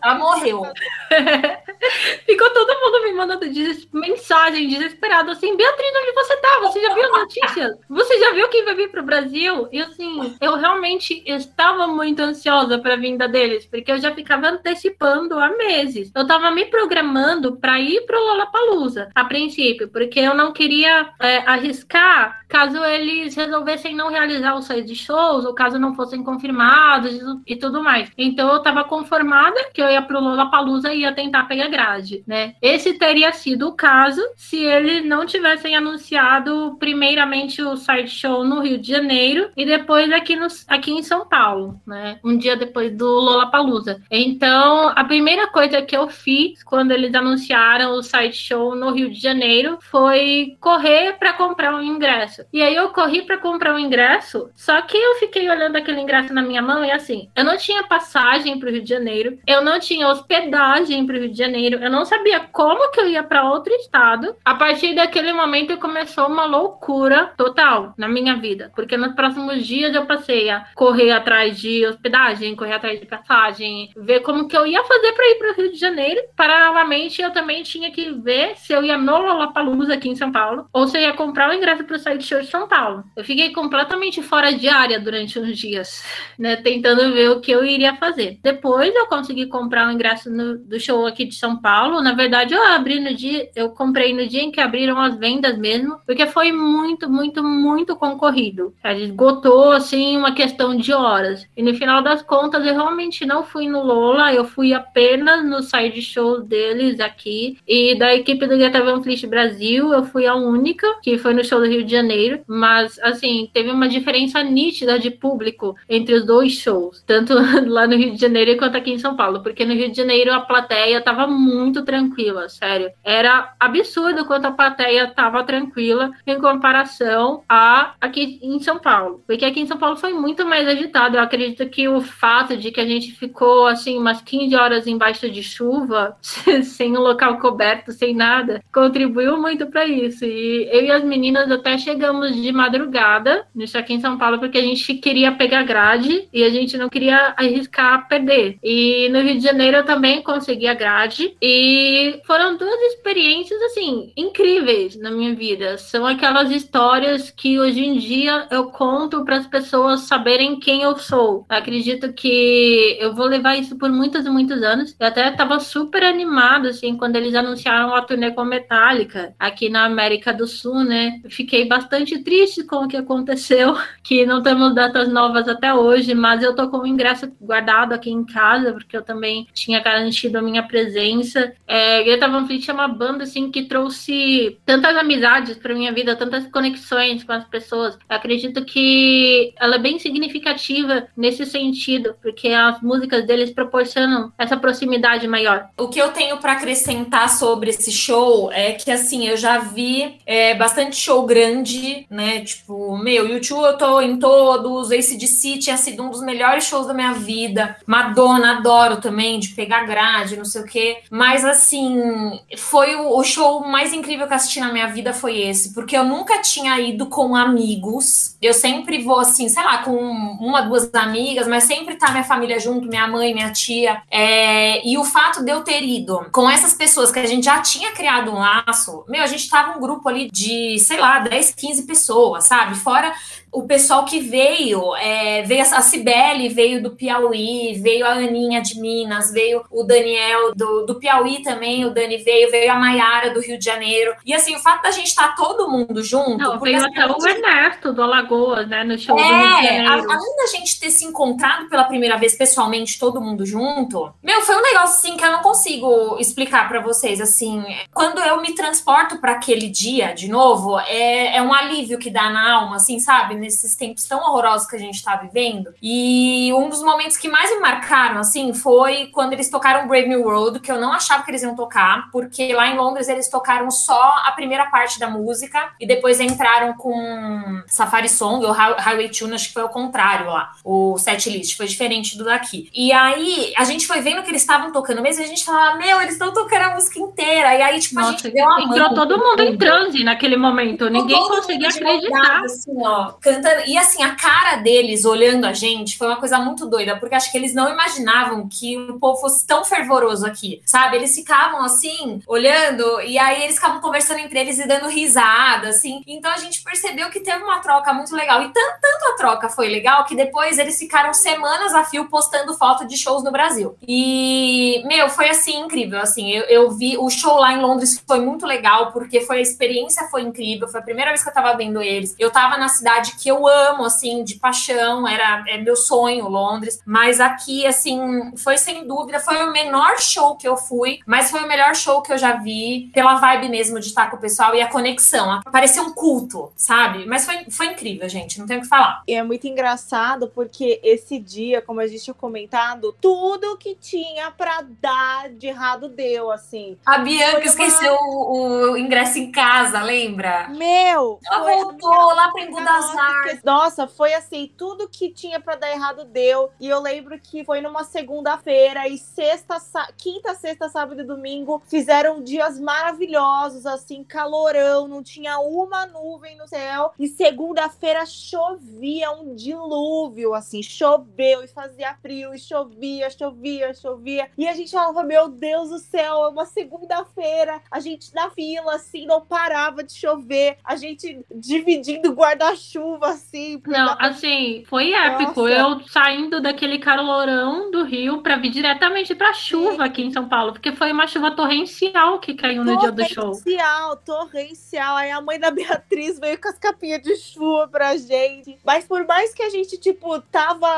Ela morreu. Ficou todo mundo me mandando des- mensagem desesperado assim, Beatriz, onde você tá? Você já viu as notícias? Você já viu quem vai vir pro Brasil? E assim, eu realmente estava muito ansiosa para a vinda deles, porque eu já ficava antecipando há meses. Eu tava me programando para ir pro Lollapalooza, a princípio, porque eu não queria é, arriscar caso eles resolvessem não realizar os side shows, ou caso não fossem confirmados e tudo mais. Então eu tava conformada que eu ia pro Lollapalooza e ia tentar pegar grade, né? Esse teria sido o caso se eles não tivessem anunciado primeiramente o side show no Rio de Janeiro e depois aqui, no, aqui em São Paulo, né? Um dia depois do Lollapalooza. Então, a primeira coisa que eu fiz quando eles anunciaram o side show no Rio de Janeiro foi correr para comprar um ingresso. E aí eu corri para comprar um ingresso, só que eu fiquei olhando aquele ingresso na minha mão e assim, eu não tinha passagem para o Rio de Janeiro, eu não tinha hospedagem para o Rio de Janeiro, eu não sabia como que eu ia para outro estado. A partir daquele momento começou uma loucura total na minha vida, porque nos próximos dias eu passei a correr atrás de hospedagem, correr atrás de passagem, ver como que eu ia fazer para ir para o Rio de Janeiro. Paralelamente, eu também tinha que ver se eu ia no Lollapalooza aqui em São Paulo ou se eu ia comprar o ingresso para o site show de São Paulo. Eu fiquei completamente fora de área durante uns dias, né, tentando ver o que eu iria fazer. Depois eu consegui comprar o ingresso no- do show aqui de São Paulo. Na verdade, eu abri no dia, eu comprei no dia em que abriram as vendas mesmo, porque foi muito, muito, muito concorrido. Ele esgotou assim uma questão de horas. E no final das contas, eu realmente não fui no Lola, eu fui apenas no side show deles aqui e da equipe do Get Van Fleet Brasil, eu fui a única que foi no show do Rio de Janeiro, mas assim, teve uma diferença nítida de público entre os dois shows, tanto lá no Rio de Janeiro quanto aqui em São Paulo, porque no Rio de Janeiro a plateia tava muito tranquila, sério. Era absurdo quanto a plateia tava tranquila em comparação a aqui em São Paulo, porque aqui em São Paulo foi muito mais agitado. Eu acredito que o fato de que a gente ficou assim umas 15 horas embaixo de chuva, sem o local coberto, sem nada, contribuiu muito para isso. E eu e as meninas até chegamos de madrugada, isso aqui em São Paulo, porque a gente queria pegar grade e a gente não queria arriscar perder. E no Rio de Janeiro eu também consegui a grade e foram duas experiências assim incríveis na minha vida. São aquelas histórias que hoje em dia eu conto para as pessoas saberem quem eu sou. Acredito que eu vou levar isso por muitos e muitos anos. Eu até estava super animado assim quando eles anunciaram a turnê com Metallica aqui na América do Sul, né? Fiquei bastante triste com o que aconteceu, que não temos datas novas até hoje, mas eu tô com o ingresso guardado aqui em casa porque eu também tinha garantido a minha presença. É, Greta Van Fleet é uma banda assim que trouxe tantas amizades para minha vida, tantas conexões com as pessoas. Eu acredito que ela é bem significativa nesse sentido, porque as músicas deles proporcionam essa proximidade maior. O que eu tenho para acrescentar sobre esse show é que assim, eu já vi é, bastante show grande, né? Tipo, meu, YouTube eu tô em todos, ACDC tinha sido um dos melhores shows da minha vida. Madonna, adoro também, de pegar grade, não sei o quê. Mas assim, foi o, o show mais incrível que eu assisti na minha vida foi esse, porque eu nunca tinha ido com amigos. Eu sempre vou assim, sei lá, com uma, duas amigas, mas sempre tá minha família junto, minha mãe, minha tia. É, e o fato de eu ter ido com essas pessoas que a gente já tinha criado um laço, meu, a gente tava um grupo ali de, sei lá, 10, 15 pessoas, sabe? Fora o pessoal que veio, é, veio a Cibele, veio do Piauí, veio a Aninha de Minas, veio o Daniel do, do Piauí também, o Dani veio, veio a Maiara do Rio de Janeiro. E assim, o fato da gente estar tá todo mundo junto. Não, veio até gente... o Ernesto do Alagoas, né? No show é, do Rio de Janeiro. além da gente ter se encontrado pela primeira vez pessoalmente, todo mundo junto, meu, foi um negócio assim que eu não consigo explicar para vocês. Assim, quando eu me transporto para aquele dia de novo, é, é um alívio que dá na alma, assim, sabe? Nesses tempos tão horrorosos que a gente tá vivendo. E um dos momentos que mais me marcaram, assim, foi quando eles tocaram Brave New World, que eu não achava que eles iam tocar, porque lá em Londres eles tocaram só a primeira parte da música e depois entraram com Safari Song ou Highway Tune, acho que foi o contrário lá. O set list foi diferente do daqui. E aí a gente foi vendo que eles estavam tocando mesmo e a gente falava, meu, eles estão tocando a música inteira. E aí, tipo, Nossa, a gente deu uma Entrou todo mundo em transe naquele momento. Ninguém conseguia acreditar. Assim, ó, cantando. E assim, a cara deles olhando a gente foi uma coisa muito doida, porque acho que eles não imaginavam que o povo fosse tão fervoroso aqui, sabe? Eles ficavam assim, olhando, e aí eles ficavam conversando entre eles e dando risada, assim. Então a gente percebeu que teve uma troca muito legal. E tanto, tanto a troca foi legal que depois eles ficaram semanas a fio postando foto de shows no Brasil. E, meu, foi assim incrível. Assim, eu, eu vi o show lá em Londres foi muito legal, porque foi a experiência foi incrível. Foi a primeira vez que eu tava vendo eles. Eu tava na cidade que eu amo, assim, de paixão, era é meu sonho, Londres. Mas aqui, assim, foi sem dúvida, foi o menor show que eu fui, mas foi o melhor show que eu já vi, pela vibe mesmo de estar com o pessoal e a conexão. Parecia um culto, sabe? Mas foi, foi incrível, gente, não tenho o que falar. E é muito engraçado porque esse dia, como a gente tinha comentado, tudo que tinha para dar de errado deu, assim. A Bianca esqueceu o, o, ingresso em casa, lembra? Meu! Ela voltou lá pra Embu das Artes. Nossa, foi assim, tudo que tinha para dar errado deu. E eu lembro que foi numa segunda-feira e sexta, quinta, sexta, sábado e domingo fizeram dias maravilhosos, assim, calorão, não tinha uma nuvem no céu. E segunda-feira chovia um dilúvio, assim, choveu e fazia frio e chovia, chovia, chovia. E a gente falava, meu Deus do céu, é uma segunda-feira, a gente na fila, assim, não parava de chover, a gente dividindo guarda-chuva, assim. Não, assim, foi épico. Nossa. Eu saindo daquele calorão do Rio para vir diretamente pra chuva aqui em São Paulo, porque foi uma chuva torrencial que caiu no dia do show. Torrencial, torrencial. Aí a mãe da Beatriz veio com as capinhas de chuva pra gente. Mas por mais que a gente, tipo, tava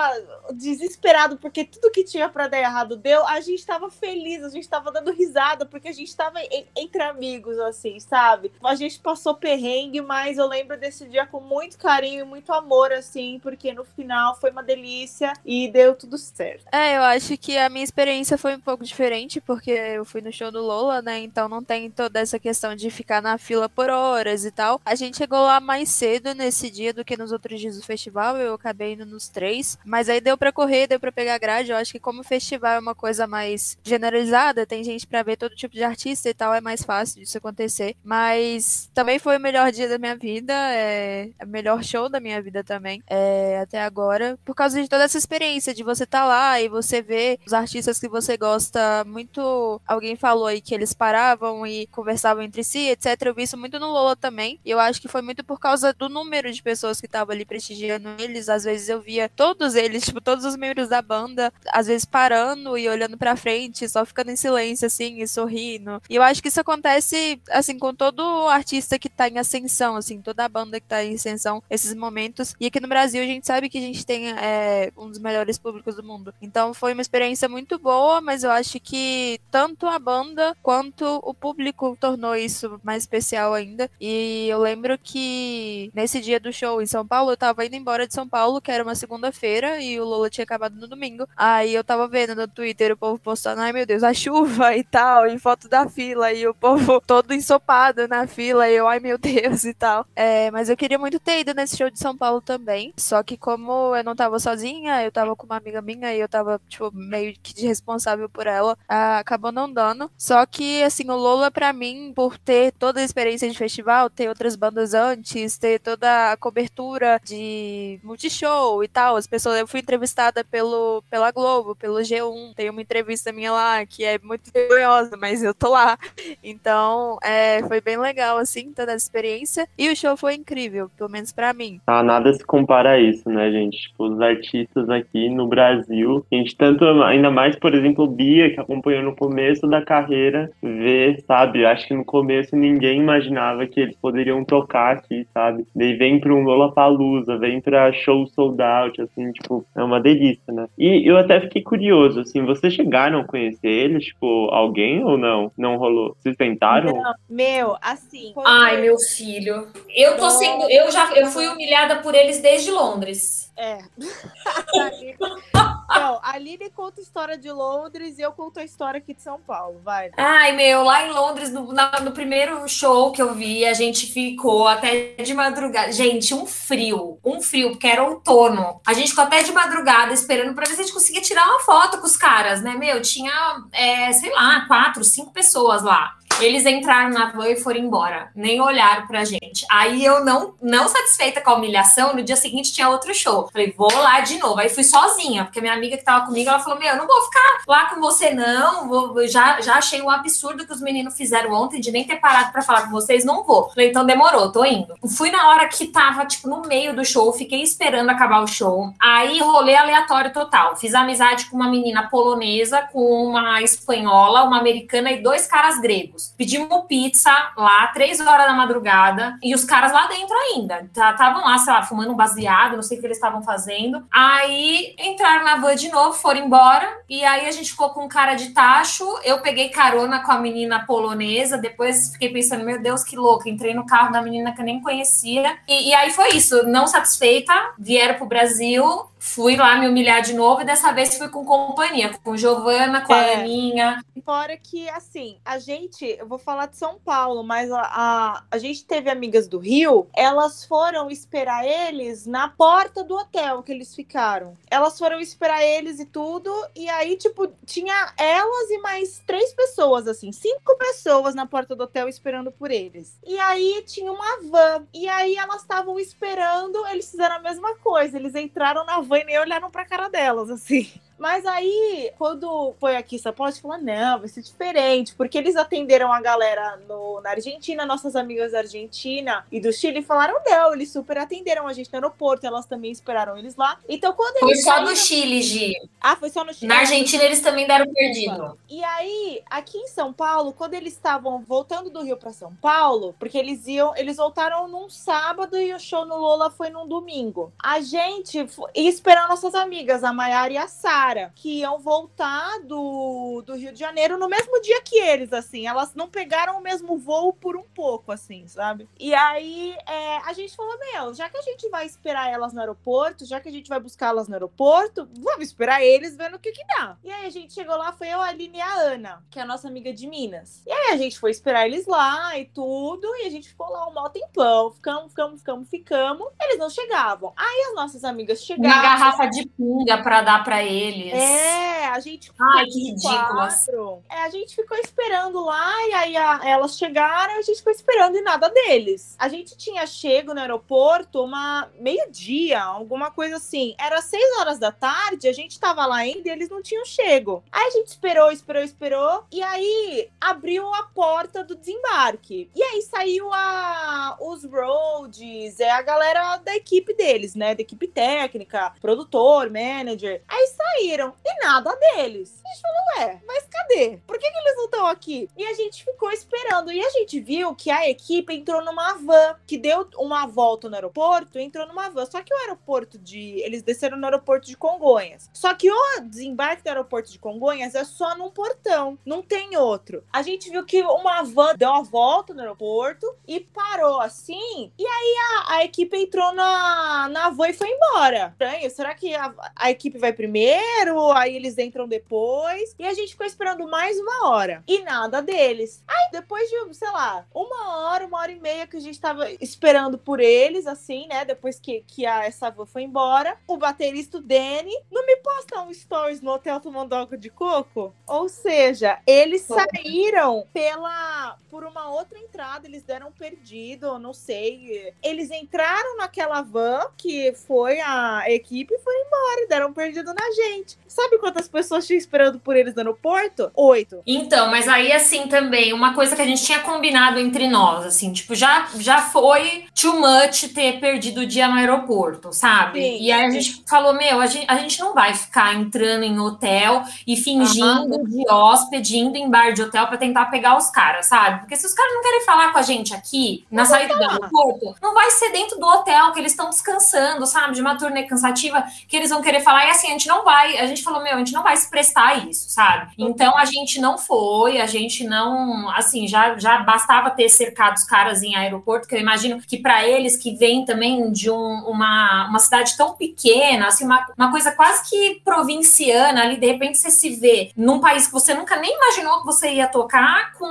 desesperado porque tudo que tinha para dar errado deu, a gente tava feliz, a gente tava dando risada, porque a gente tava em, entre amigos, assim, sabe? A gente passou perrengue, mas eu lembro desse dia com muito carinho carinho e muito amor, assim, porque no final foi uma delícia e deu tudo certo. É, eu acho que a minha experiência foi um pouco diferente, porque eu fui no show do Lola, né? Então não tem toda essa questão de ficar na fila por horas e tal. A gente chegou lá mais cedo nesse dia do que nos outros dias do festival, eu acabei indo nos três, mas aí deu para correr, deu para pegar grade. Eu acho que como o festival é uma coisa mais generalizada, tem gente para ver todo tipo de artista e tal, é mais fácil disso acontecer. Mas também foi o melhor dia da minha vida, é o melhor show da minha vida também, é, até agora, por causa de toda essa experiência de você estar tá lá e você ver os artistas que você gosta muito. Alguém falou aí que eles paravam e conversavam entre si, etc. Eu vi isso muito no Lola também. E eu acho que foi muito por causa do número de pessoas que estavam ali prestigiando eles. Às vezes eu via todos eles, tipo, todos os membros da banda, às vezes parando e olhando pra frente, só ficando em silêncio, assim, e sorrindo. E eu acho que isso acontece, assim, com todo artista que tá em ascensão, assim, toda a banda que tá em ascensão, esses momentos. E aqui no Brasil a gente sabe que a gente tem é, um dos melhores públicos do mundo. Então foi uma experiência muito boa, mas eu acho que tanto a banda quanto o público tornou isso mais especial ainda. E eu lembro que nesse dia do show em São Paulo, eu tava indo embora de São Paulo, que era uma segunda-feira, e o Lola tinha acabado no domingo. Aí eu tava vendo no Twitter o povo postando, ai meu Deus, a chuva e tal, em foto da fila, e o povo todo ensopado na fila, e eu, ai meu Deus e tal. É, mas eu queria muito ter ido nesse show de São Paulo também. Só que como eu não tava sozinha, eu tava com uma amiga minha e eu tava, tipo, meio que de responsável por ela, acabou não dando. Só que, assim, o Lola, para mim, por ter toda a experiência de festival, ter outras bandas antes, ter toda a cobertura de multishow e tal, as pessoas, eu fui entrevistada pelo, pela Globo, pelo G1, tem uma entrevista minha lá que é muito vergonhosa, mas eu tô lá. Então, é, foi bem legal, assim, toda essa experiência. E o show foi incrível, pelo menos para mim. Ah, nada se compara a isso, né, gente? Tipo, os artistas aqui no Brasil, a gente tanto, ainda mais, por exemplo, Bia, que acompanhou no começo da carreira, ver, sabe? Acho que no começo ninguém imaginava que eles poderiam tocar aqui, sabe? Daí vem pra um Lollapalooza, vem pra show sold out, assim, tipo, é uma delícia, né? E eu até fiquei curioso, assim, vocês chegaram a conhecer eles, tipo, alguém ou não? Não rolou? Vocês tentaram? Não, meu, assim... Ai, meu filho. Eu tô sendo... Eu já eu fui humilhada por eles desde Londres. É. Não, a Lili conta história de Londres e eu conto a história aqui de São Paulo, vai. Ai, meu, lá em Londres, no, na, no primeiro show que eu vi, a gente ficou até de madrugada. Gente, um frio, um frio, porque era outono. A gente ficou até de madrugada esperando pra ver se a gente conseguia tirar uma foto com os caras, né? Meu, tinha, é, sei lá, quatro, cinco pessoas lá. Eles entraram na van e foram embora, nem olharam pra gente. Aí eu não, não satisfeita com a humilhação, no dia seguinte tinha outro show. Falei, vou lá de novo. Aí fui sozinha, porque minha amiga que tava comigo, ela falou: Meu, eu não vou ficar lá com você, não. Vou, já, já achei um absurdo que os meninos fizeram ontem de nem ter parado pra falar com vocês, não vou. Falei, então demorou, tô indo. Fui na hora que tava, tipo, no meio do show, fiquei esperando acabar o show. Aí rolê aleatório total. Fiz amizade com uma menina polonesa, com uma espanhola, uma americana e dois caras gregos. Pedimos pizza lá, três horas da madrugada, e os caras lá dentro ainda. Estavam lá, sei lá, fumando um baseado, não sei o que eles estavam fazendo. Aí entraram na van de novo, foram embora, e aí a gente ficou com cara de tacho. Eu peguei carona com a menina polonesa, depois fiquei pensando, meu Deus, que louco. Entrei no carro da menina que eu nem conhecia. E, e aí foi isso, não satisfeita, vieram pro Brasil, fui lá me humilhar de novo e dessa vez fui com companhia, com Giovana, com é. a Aninha. Fora que, assim, a gente, eu vou falar de São Paulo, mas a, a, a, gente teve amigas do Rio, elas foram esperar eles na porta do hotel que eles ficaram. Elas foram esperar eles e tudo, e aí, tipo, tinha elas e mais três pessoas, assim, cinco pessoas na porta do hotel esperando por eles. E aí tinha uma van, e aí elas estavam esperando, eles fizeram a mesma coisa, eles entraram na van van e nem olharam pra cara delas, assim. Mas aí, quando foi aqui em São Paulo, a gente falou, não, vai ser diferente, porque eles atenderam a galera no, na Argentina, nossas amigas da Argentina e do Chile falaram, não, eles super atenderam a gente no aeroporto, elas também esperaram eles lá. Então, quando Foi eles só saíram... no Chile, Gi. Ah, foi só no Chile. Na Argentina, eles também deram perdido. E aí, aqui em São Paulo, quando eles estavam voltando do Rio para São Paulo, porque eles iam, eles voltaram num sábado e o show no Lola foi num domingo. A gente ia esperando nossas amigas, a Maiara e a Sara que iam voltar do, do Rio de Janeiro no mesmo dia que eles, assim. Elas não pegaram o mesmo voo por um pouco, assim, sabe? E aí é, a gente falou: meu, já que a gente vai esperar elas no aeroporto, já que a gente vai buscá-las no aeroporto, vamos esperar eles vendo o que que dá. E aí a gente chegou lá, foi eu, a Aline e a Ana, que é a nossa amiga de Minas. E aí a gente foi esperar eles lá e tudo, e a gente ficou lá um maior tempão, ficamos, ficamos, ficamos, ficamos. Eles não chegavam. Aí as nossas amigas chegaram. Uma garrafa de pinga para dar para É, a gente. Ai, que ridículas. É, a gente ficou esperando lá, e aí a, elas chegaram, a gente ficou esperando e nada deles. A gente tinha chego no aeroporto uma meio-dia, alguma coisa assim. Era seis horas da tarde, a gente tava lá ainda e eles não tinham chego. Aí a gente esperou, esperou, esperou, e aí abriu a porta do desembarque. E aí saiu a, os roads, é a galera da equipe deles, né? Da equipe técnica, produtor, manager. Aí saíram e nada deles. A gente falou, ué, mas cadê? Por que, que eles não estão aqui? E a gente ficou esperando. E a gente viu que a equipe entrou numa van, que deu uma volta no aeroporto, entrou numa van. Só que o aeroporto de. Eles desceram no aeroporto de Congonhas. Só que o desembarque do aeroporto de Congonhas é só num portão, não tem outro. A gente viu que uma van deu uma volta no aeroporto e parou assim. E aí a, a equipe entrou na, na van e foi embora. Estranho, será que a, a equipe vai primeiro? Aí eles entram depois. E a gente ficou esperando mais uma hora. E nada deles. Aí depois de, sei lá, uma hora, uma hora e meia que a gente tava esperando por eles, assim, né? Depois que, que a, essa van foi embora, o baterista o Danny não me posta um stories no hotel tomando água de coco? Ou seja, eles saíram pela por uma outra entrada, eles deram perdido, não sei. Eles entraram naquela van que foi a equipe e foram embora e deram perdido na gente. Sabe quantas pessoas tinham esperando por eles no aeroporto? Oito. Então, mas aí assim também, uma coisa que a gente tinha combinado entre nós, assim, tipo, já, já foi too much ter perdido o dia no aeroporto, sabe? Sim. E aí a gente falou, meu, a gente, a gente não vai ficar entrando em hotel e fingindo de hóspede, indo em bar de hotel para tentar pegar os caras, sabe? Porque se os caras não querem falar com a gente aqui, na saída do aeroporto, não vai ser dentro do hotel que eles estão descansando, sabe? De uma turnê cansativa que eles vão querer falar. E assim, a gente não vai, a gente falou, meu, a gente não vai se prestar a isso, sabe? Então a gente não foi, a gente não, assim, já, já bastava ter cercado os caras em aeroporto, que eu imagino que para eles que vêm também de um, uma, uma cidade tão pequena, assim, uma, uma coisa quase que provinciana ali, de repente você se vê num país que você nunca nem imaginou que você ia tocar com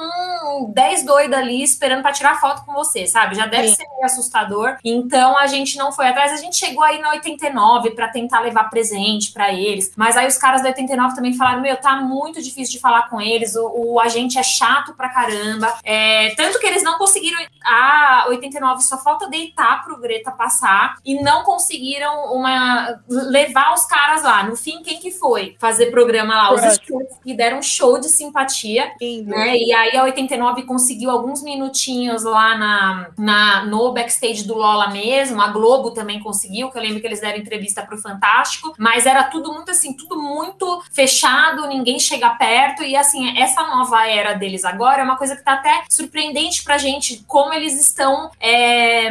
10 doidas ali esperando para tirar foto com você, sabe? Já deve Sim. ser meio assustador. Então a gente não foi atrás, a gente chegou aí na 89 para tentar levar presente para eles, mas aí os caras da 89 também falaram: Meu, tá muito difícil de falar com eles, o, o agente é chato pra caramba. É, tanto que eles não conseguiram. A 89 só falta deitar pro Greta passar e não conseguiram uma levar os caras lá. No fim, quem que foi fazer programa lá? Os que deram um show de simpatia Lindo. né? E aí a 89 conseguiu alguns minutinhos lá na, na, no backstage do Lola mesmo. A Globo também conseguiu, que eu lembro que eles deram entrevista pro Fantástico, mas era tudo muito assim, tudo muito fechado, ninguém chega perto. E assim, essa nova era deles agora é uma coisa que tá até surpreendente pra gente, como eles estão é,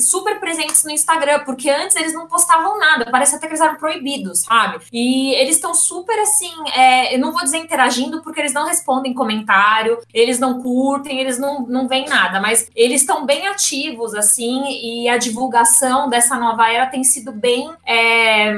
super presentes no Instagram, porque antes eles não postavam nada, parece até que eles eram proibidos, sabe? E eles estão super assim, é, eu não vou dizer interagindo, porque eles não respondem comentário, eles não curtem, eles não, não veem nada, mas eles estão bem ativos, assim, e a divulgação dessa nova era tem sido bem. é,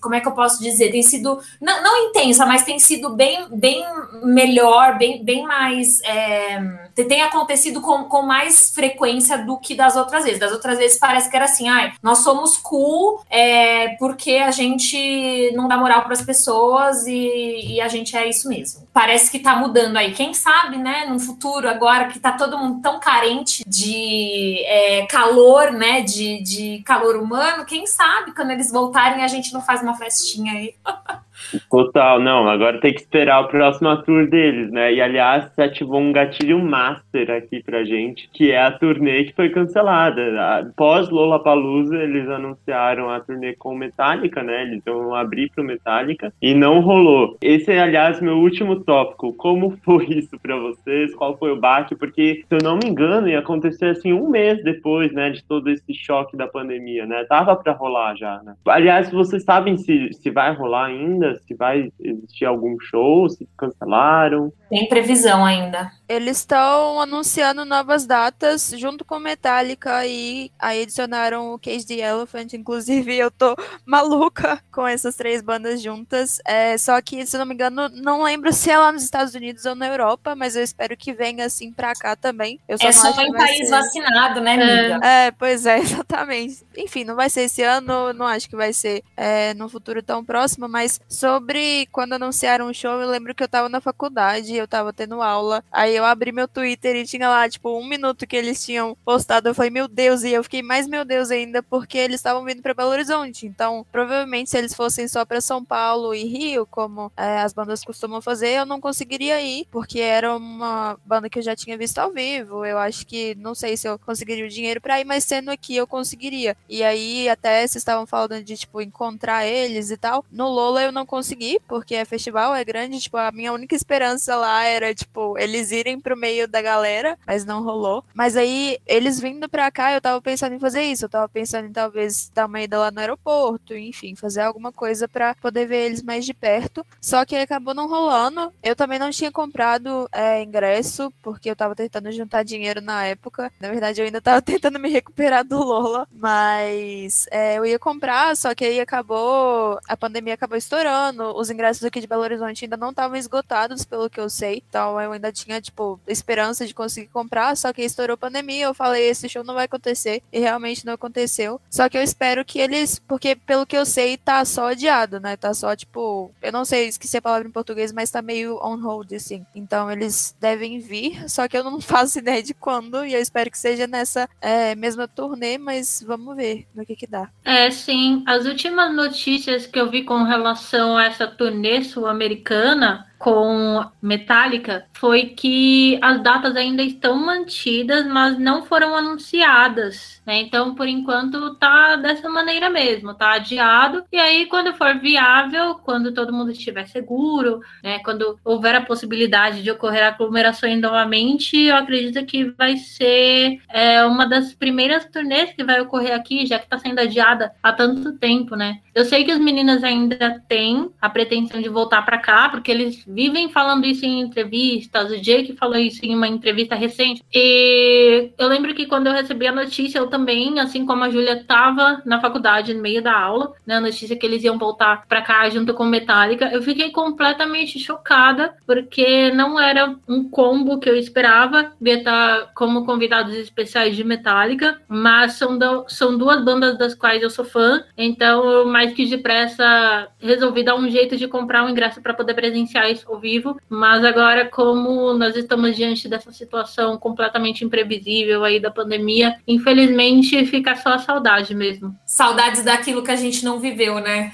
como é que eu posso dizer? Tem sido. Não, não intensa, mas tem sido bem, bem melhor, bem, bem mais. é, tem acontecido com, com mais frequência do que das outras vezes. Das outras vezes parece que era assim, ai, nós somos cool é, porque a gente não dá moral para as pessoas e, e a gente é isso mesmo. Parece que tá mudando aí. Quem sabe, né, no futuro, agora que tá todo mundo tão carente de é, calor, né, de, de calor humano, quem sabe quando eles voltarem a gente não faz uma festinha aí. Total, não. Agora tem que esperar o próximo tour deles, né? E aliás, você ativou um gatilho master aqui pra gente, que é a turnê que foi cancelada. Pós Lollapalooza, eles anunciaram a turnê com Metallica, né? Eles vão abrir pro Metallica e não rolou. Esse é, aliás, meu último tópico. Como foi isso pra vocês? Qual foi o baque? Porque, se eu não me engano, ia acontecer assim um mês depois, né? De todo esse choque da pandemia, né? Tava pra rolar já, né? Aliás, vocês sabem se, se vai rolar ainda? Ainda se vai existir algum show, se cancelaram? Tem previsão ainda. Eles estão anunciando novas datas junto com Metallica e aí adicionaram o Cage the Elephant. Inclusive, eu tô maluca com essas três bandas juntas. É, só que, se não me engano, não lembro se é lá nos Estados Unidos ou na Europa, mas eu espero que venha assim pra cá também. Eu só é só em país ser... vacinado, né, amiga? É, é, pois é, exatamente. Enfim, não vai ser esse ano, não acho que vai ser é, no futuro tão próximo, mas sobre quando anunciaram o show, eu lembro que eu tava na faculdade, eu tava tendo aula, aí eu abri meu Twitter e tinha lá, tipo, um minuto que eles tinham postado. Eu falei, meu Deus, e eu fiquei mais meu Deus ainda, porque eles estavam vindo para Belo Horizonte. Então, provavelmente, se eles fossem só para São Paulo e Rio, como é, as bandas costumam fazer, eu não conseguiria ir, porque era uma banda que eu já tinha visto ao vivo. Eu acho que, não sei se eu conseguiria o dinheiro para ir, mas sendo aqui eu conseguiria. E aí, até vocês estavam falando de, tipo, encontrar eles e tal. No Lola eu não consegui, porque é festival, é grande. Tipo, a minha única esperança lá era, tipo, eles irem irem pro meio da galera, mas não rolou. Mas aí, eles vindo pra cá, eu tava pensando em fazer isso. Eu tava pensando em talvez dar uma ida lá no aeroporto, enfim, fazer alguma coisa para poder ver eles mais de perto. Só que acabou não rolando. Eu também não tinha comprado é, ingresso, porque eu tava tentando juntar dinheiro na época. Na verdade, eu ainda tava tentando me recuperar do Lola, mas é, eu ia comprar, só que aí acabou, a pandemia acabou estourando. Os ingressos aqui de Belo Horizonte ainda não estavam esgotados, pelo que eu sei. Então eu ainda tinha, tipo, tipo, esperança de conseguir comprar, só que estourou pandemia, eu falei, esse show não vai acontecer, e realmente não aconteceu. Só que eu espero que eles, porque pelo que eu sei, tá só adiado, né? Tá só, tipo, eu não sei, esqueci a palavra em português, mas tá meio on hold, assim. Então eles devem vir, só que eu não faço ideia de quando, e eu espero que seja nessa é, mesma turnê, mas vamos ver no que que dá. É, sim. As últimas notícias que eu vi com relação a essa turnê sul-americana com Metallica foi que as datas ainda estão mantidas, mas não foram anunciadas. Né? Então, por enquanto, tá dessa maneira mesmo, tá adiado. E aí, quando for viável, quando todo mundo estiver seguro, né? quando houver a possibilidade de ocorrer aglomerações novamente, eu acredito que vai ser é, uma das primeiras turnês que vai ocorrer aqui, já que está sendo adiada há tanto tempo, né? Eu sei que as meninas ainda têm a pretensão de voltar para cá, porque eles vivem falando isso em entrevistas. O Jake falou isso em uma entrevista recente. E eu lembro que quando eu recebi a notícia, eu também, assim como a Júlia estava na faculdade no meio da aula, né, a notícia que eles iam voltar para cá junto com Metallica, eu fiquei completamente chocada, porque não era um combo que eu esperava, ia estar como convidados especiais de Metallica, mas são, do, são duas bandas das quais eu sou fã, então mais que depressa resolvi dar um jeito de comprar um ingresso para poder presenciar isso ao vivo, mas agora como nós estamos diante dessa situação completamente imprevisível aí da pandemia, infelizmente fica só a saudade mesmo. Saudades daquilo que a gente não viveu, né?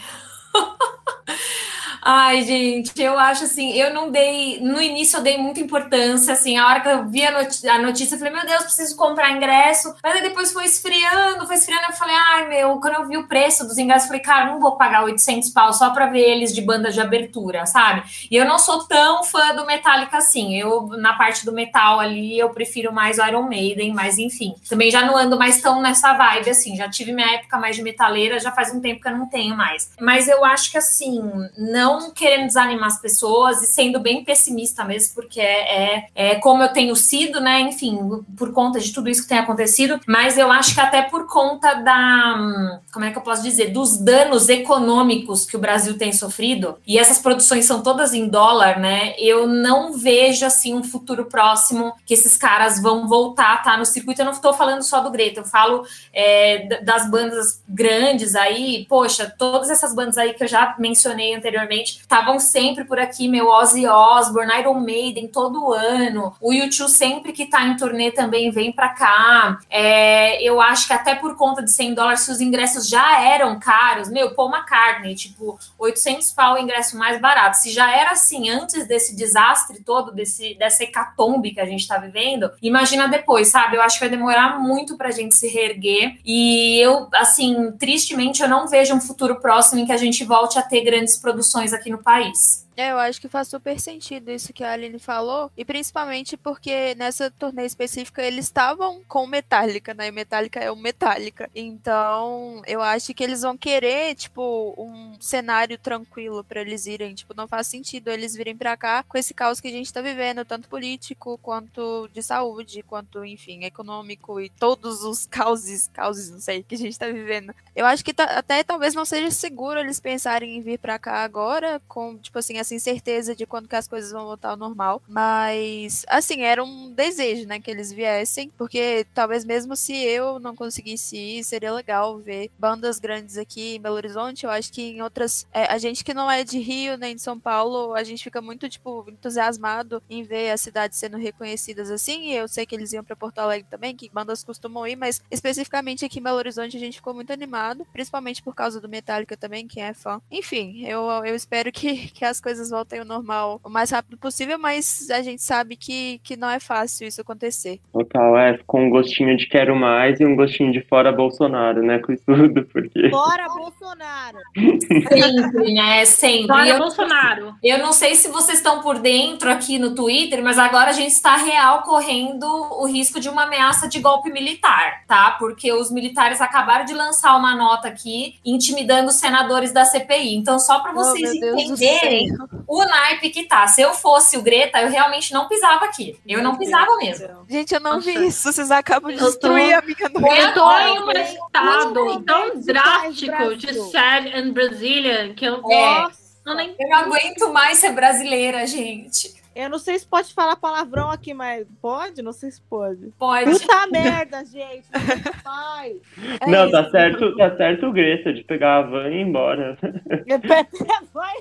Ai, gente, eu acho assim, eu não dei, no início eu dei muita importância, assim, a hora que eu vi a, notícia, a notícia eu falei, meu Deus, preciso comprar ingresso, mas aí depois foi esfriando, foi esfriando, eu falei, ai, meu, quando eu vi o preço dos ingressos, eu falei, cara, não vou pagar 800 pau só pra ver eles de banda de abertura, sabe? E eu não sou tão fã do Metallica assim, eu, na parte do metal ali, eu prefiro mais o Iron Maiden, mas enfim, também já não ando mais tão nessa vibe, assim, já tive minha época mais de metaleira, já faz um tempo que eu não tenho mais. Mas eu acho que, assim, não não querendo desanimar as pessoas e sendo bem pessimista mesmo, porque é, é, é, como eu tenho sido, né? Enfim, por conta de tudo isso que tem acontecido, mas eu acho que até por conta da. Como é que eu posso dizer? Dos danos econômicos que o Brasil tem sofrido, e essas produções são todas em dólar, né? Eu não vejo assim um futuro próximo que esses caras vão voltar, tá? No circuito. Eu não estou falando só do Greta, eu falo é, das bandas grandes aí, poxa, todas essas bandas aí que eu já mencionei anteriormente estavam sempre por aqui, meu Ozzy Osbourne, Iron Maiden todo ano, o YouTube sempre que tá em turnê também vem para cá. É, eu acho que até por conta de 100 dólares, se os ingressos já eram caros, meu, Paul McCartney, tipo, 800 pau o ingresso mais barato. Se já era assim antes desse desastre todo, desse, dessa hecatombe que a gente tá vivendo, imagina depois, sabe? Eu acho que vai demorar muito pra gente se reerguer. E eu, assim, tristemente, eu não vejo um futuro próximo em que a gente volte a ter grandes produções aqui no país. É, eu acho que faz super sentido isso que a Aline falou, e principalmente porque nessa turnê específica eles estavam com Metallica, né? E Metallica é o Metallica. Então, eu acho que eles vão querer, tipo, um cenário tranquilo para eles irem. Tipo, não faz sentido eles virem para cá com esse caos que a gente tá vivendo, tanto político, quanto de saúde, quanto, enfim, econômico e todos os causes, causes, não sei, que a gente tá vivendo. Eu acho que até talvez não seja seguro eles pensarem em vir para cá agora, com, tipo assim, essa incerteza de quando que as coisas vão voltar ao normal. Mas, assim, era um desejo, né, que eles viessem, porque talvez mesmo se eu não conseguisse ir, seria legal ver bandas grandes aqui em Belo Horizonte. Eu acho que em outras. É, a gente que não é de Rio nem de São Paulo, a gente fica muito, tipo, entusiasmado em ver as cidades sendo reconhecidas assim. E eu sei que eles iam para Porto Alegre também, que bandas costumam ir, mas especificamente aqui em Belo Horizonte a gente ficou muito animado, principalmente por causa do Metallica também, quem é fã. Enfim, eu, eu espero que, que as coisas voltem ao normal o mais rápido possível, mas a gente sabe que, que não é fácil isso acontecer. Total, é, com um gostinho de quero mais e um gostinho de fora Bolsonaro, né, com isso tudo, porque... Fora Bolsonaro! Sempre, né, sempre. Fora eu, Bolsonaro. eu não sei se vocês estão por dentro aqui no Twitter, mas agora a gente está real correndo o risco de uma ameaça de golpe militar, tá? Porque os militares acabaram de lançar uma nota aqui intimidando os senadores da CPI. Então, só para vocês Oh, Deus do entenderem. O naipe que tá. Se eu fosse o Greta, eu realmente não pisava aqui. Eu não pisava mesmo. Gente, eu não Nossa. vi isso. Vocês acabam de Eu tô- destruir a minha noite. Eu tô em um estado tão drástico de sad and Brazilian que eu É. Nossa! não nem Eu não aguento mais ser brasileira, gente. Eu não sei se pode falar palavrão aqui, mas pode? Não sei se pode. Pode. Puta merda, gente. Não faz. É Não, isso. tá certo, tá certo o Greta de pegar a van e ir embora. Vai.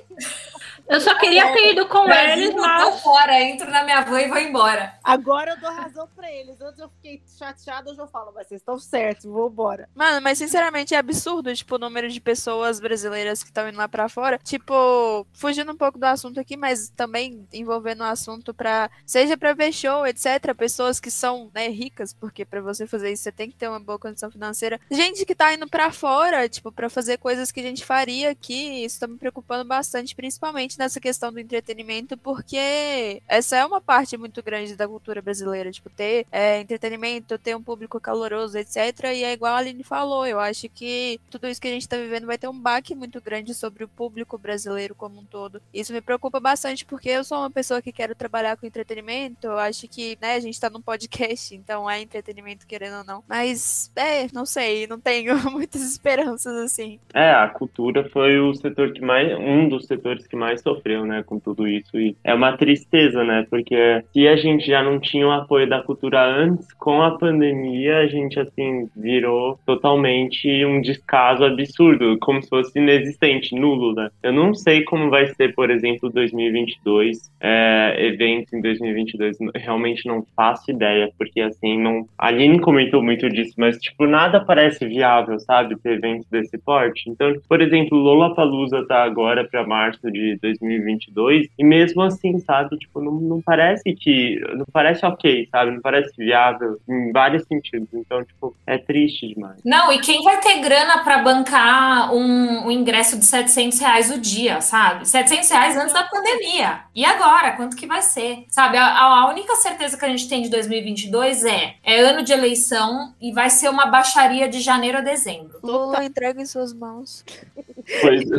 Eu só queria ter ido com eles, Brasil, mas fora, entro na minha van e vou embora. Agora eu dou razão pra eles. Antes eu fiquei chateada, hoje eu falo, mas vocês estão certos, vou embora. Mano, mas sinceramente é absurdo, tipo, o número de pessoas brasileiras que estão indo lá pra fora. Tipo, fugindo um pouco do assunto aqui, mas também envolvendo o assunto pra. Seja pra ver show, etc. Pessoas que são, né, ricas, porque pra você fazer isso você tem que ter uma boa condição financeira. Gente que tá indo pra fora, tipo, pra fazer coisas que a gente faria aqui. Isso tá me preocupando bastante, principalmente nessa questão do entretenimento, porque essa é uma parte muito grande da cultura brasileira. Tipo, ter é, entretenimento, ter um público caloroso, etc. E é igual a Aline falou, eu acho que tudo isso que a gente tá vivendo vai ter um baque muito grande sobre o público brasileiro como um todo. Isso me preocupa bastante, porque eu sou uma pessoa que quero trabalhar com entretenimento. Eu acho que, né, a gente tá num podcast, então é entretenimento querendo ou não. Mas, é, não sei, não tenho muitas esperanças assim. É, a cultura foi o setor que mais, um dos setores que mais sofreu, né, com tudo isso. E é uma tristeza, né, porque se a gente já não tinha o apoio da cultura antes, com a pandemia a gente, assim, virou totalmente um descaso absurdo, como se fosse inexistente, nulo, né. Eu não sei como vai ser, por exemplo, 2022, é, eventos em 2022, realmente não faço ideia, porque, assim, não... A Aline comentou muito disso, mas, tipo, nada parece viável, sabe, ter eventos desse porte. Então, por exemplo, Lollapalooza tá agora para março de 2022 e mesmo assim, sabe, tipo, não, não parece que não parece ok, sabe? Não parece viável em vários sentidos. Então, tipo, é triste demais. Não, e quem vai ter grana pra bancar um, um ingresso de 700 reais o dia, sabe? 700 reais antes da pandemia. E agora? Quanto que vai ser? Sabe, a, a única certeza que a gente tem de 2022 é, é ano de eleição e vai ser uma baixaria de janeiro a dezembro. Lula entrega em suas mãos. Pois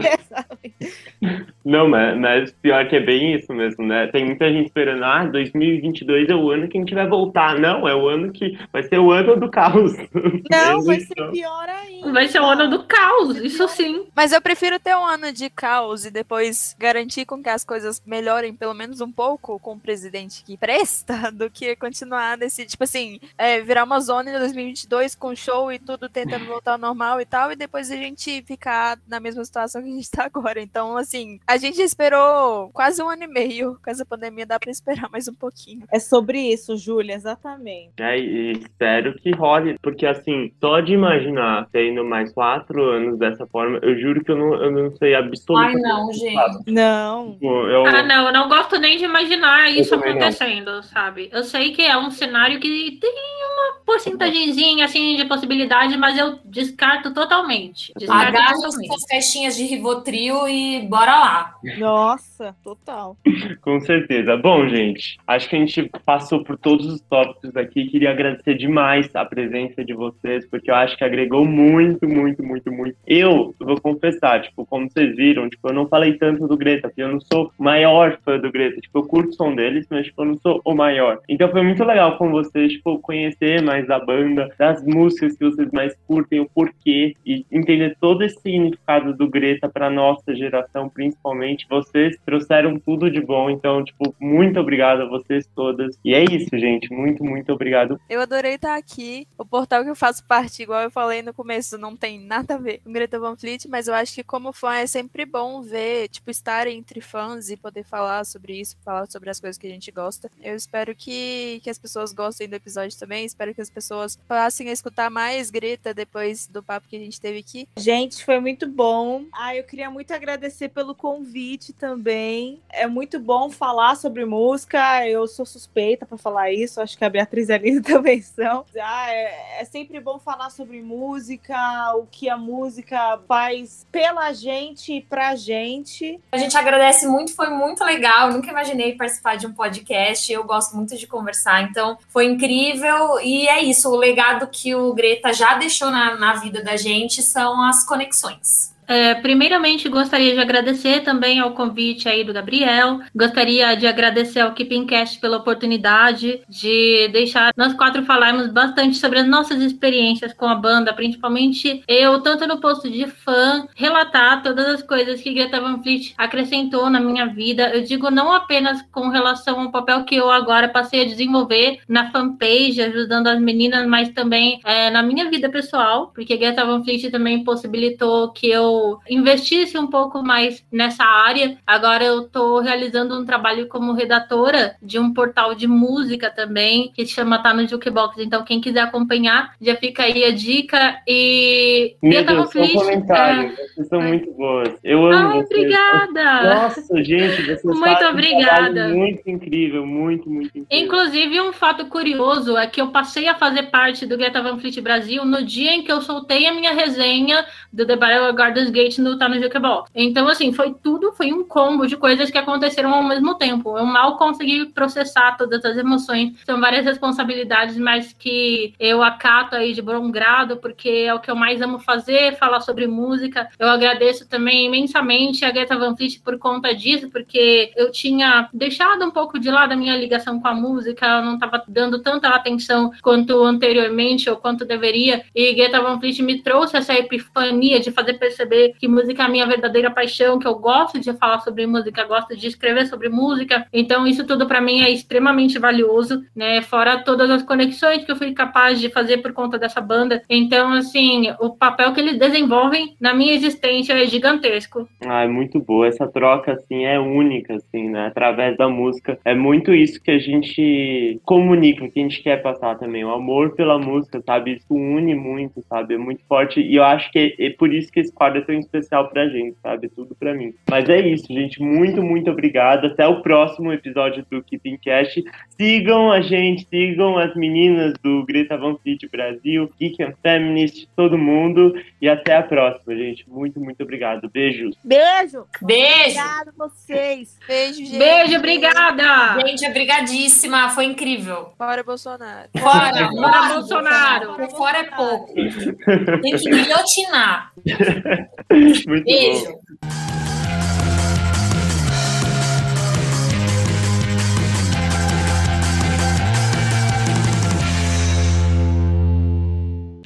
Não, mas, mas pior que é bem isso mesmo, né? Tem muita gente esperando, ah, 2022 é o ano que a gente vai voltar. Não, é o ano que vai ser o ano do caos. Não, vai ser pior ainda. vai ser o ano do caos, isso sim. Mas eu prefiro ter um ano de caos e depois garantir com que as coisas melhorem pelo menos um pouco com o presidente que presta do que continuar nesse, tipo assim, é, virar uma zona em 2022 com show e tudo tentando voltar ao normal e tal, e depois a gente ficar na mesma situação que a gente tá agora. Então, assim, a gente esperou quase um ano e meio. Com essa pandemia dá pra esperar mais um pouquinho. É sobre isso, Júlia, exatamente. É, e espero que role, porque assim, só de imaginar tendo mais quatro anos dessa forma, eu juro que eu não, eu não sei Ai, absolutamente. não, gente. Não. Tipo, Eu, Ah, não, eu não gosto nem de imaginar isso também não. acontecendo, sabe? Eu sei que é um cenário que tem uma porcentagemzinha assim de possibilidade, mas eu descarto totalmente. Descarto Agacha as totalmente. suas caixinhas de Rivotril e bora lá. Nossa, total. Com certeza. Bom, gente, acho que a gente passou por todos os tópicos aqui. Queria agradecer demais a presença de vocês, porque eu acho que agregou muito, muito, muito, muito. Eu vou confessar, tipo, como vocês viram, tipo, eu não falei tanto do Greta, porque eu não sou maior fã do Greta. Tipo, eu curto o som deles, mas, tipo, eu não sou o maior. Então foi muito legal com vocês, tipo, conhecer mais da banda, das músicas que vocês mais curtem, o porquê, e entender todo esse significado do Greta pra nossa geração, principalmente. Vocês trouxeram tudo de bom, então, tipo, muito obrigado a vocês todas. E é isso, gente. Muito, muito obrigado. Eu adorei estar aqui. O portal que eu faço parte, igual eu falei no começo, não tem nada a ver com Greta Van Fleet, mas eu acho que como fã é sempre bom ver, tipo, estar entre fãs e poder falar sobre isso, falar sobre as coisas que a gente gosta. Eu espero que, que as pessoas gostem do episódio também, espero que as pessoas passem a escutar mais Greta depois do papo que a gente teve aqui. Gente, foi muito bom. Ah, eu queria muito agradecer pelo convite também. É muito bom falar sobre música. Eu sou suspeita para falar isso. Acho que a Beatriz e a Aline também são. Ah, é, é sempre bom falar sobre música, o que a música faz pela gente e pra gente. A gente agradece muito, foi muito legal. Nunca imaginei participar de um podcast. Eu gosto muito de conversar, então foi incrível. E é isso, o legado que o Greta já deixou na, na vida da gente são as conexões. É, primeiramente, gostaria de agradecer também ao convite aí do Gabriel. Gostaria de agradecer ao Keeping Cast pela oportunidade de deixar nós quatro falarmos bastante sobre as nossas experiências com a banda, principalmente eu, tanto no posto de fã, relatar todas as coisas que Greta Van Fleet acrescentou na minha vida. Eu digo não apenas com relação ao papel que eu agora passei a desenvolver na fanpage, ajudando as meninas, mas também é, na minha vida pessoal, porque Greta Van Fleet também possibilitou que eu investisse um pouco mais nessa área. Agora eu estou realizando um trabalho como redatora de um portal de música também, que se chama Tá no Jukebox. Então, quem quiser acompanhar, já fica aí a dica. E Meu Greta Van Deus, só um Fleet, comentário. Vocês são é. muito boas. Eu amo Ai, vocês. obrigada! Nossa, gente, vocês Muito um obrigada. trabalho muito incrível, muito, muito incrível. Inclusive, um fato curioso é que eu passei a fazer parte do Greta Van Fleet Brasil no dia em que eu soltei a minha resenha do The Battle of Gardens Gate no Tá no Jukebox. Então, assim, foi tudo, foi um combo de coisas que aconteceram ao mesmo tempo. Eu mal consegui processar todas as emoções. São várias responsabilidades, mas que eu acato aí de bom grado, porque é o que eu mais amo fazer, falar sobre música. Eu agradeço também imensamente a Greta Van Fleet por conta disso, porque eu tinha deixado um pouco de lado a minha ligação com a música, eu não estava dando tanta atenção quanto anteriormente ou quanto deveria, e Greta Van Fleet me trouxe essa epifania de fazer perceber que música é a minha verdadeira paixão, que eu gosto de falar sobre música, gosto de escrever sobre música, então isso tudo para mim é extremamente valioso, né, fora todas as conexões que eu fui capaz de fazer por conta dessa banda, então, assim, o papel que eles desenvolvem na minha existência é gigantesco. Ah, é muito boa. Essa troca, assim, é única, assim, né? Através da música. É muito isso que a gente comunica, que a gente quer passar também. O amor pela música, sabe? Isso une muito, sabe? É muito forte. E eu acho que é por isso que esse quadro é tão especial pra gente, sabe? Tudo pra mim. Mas é isso, gente. Muito, muito obrigado. Até o próximo episódio do Keeping Cash. Sigam a gente, sigam as meninas do Greta Van Fleet Brasil, Geek and Feminist, todo mundo. E até a próxima, gente. Muito, muito obrigado. Beijos. Beijo! Beijo! Obrigado a vocês! Beijo, gente. Beijo, obrigada! Gente, obrigadíssima, foi incrível. Bora, Bolsonaro. Fora, Bora, Bolsonaro! Por fora é pouco. Tem que guilhotinar. muito bom. Beijo.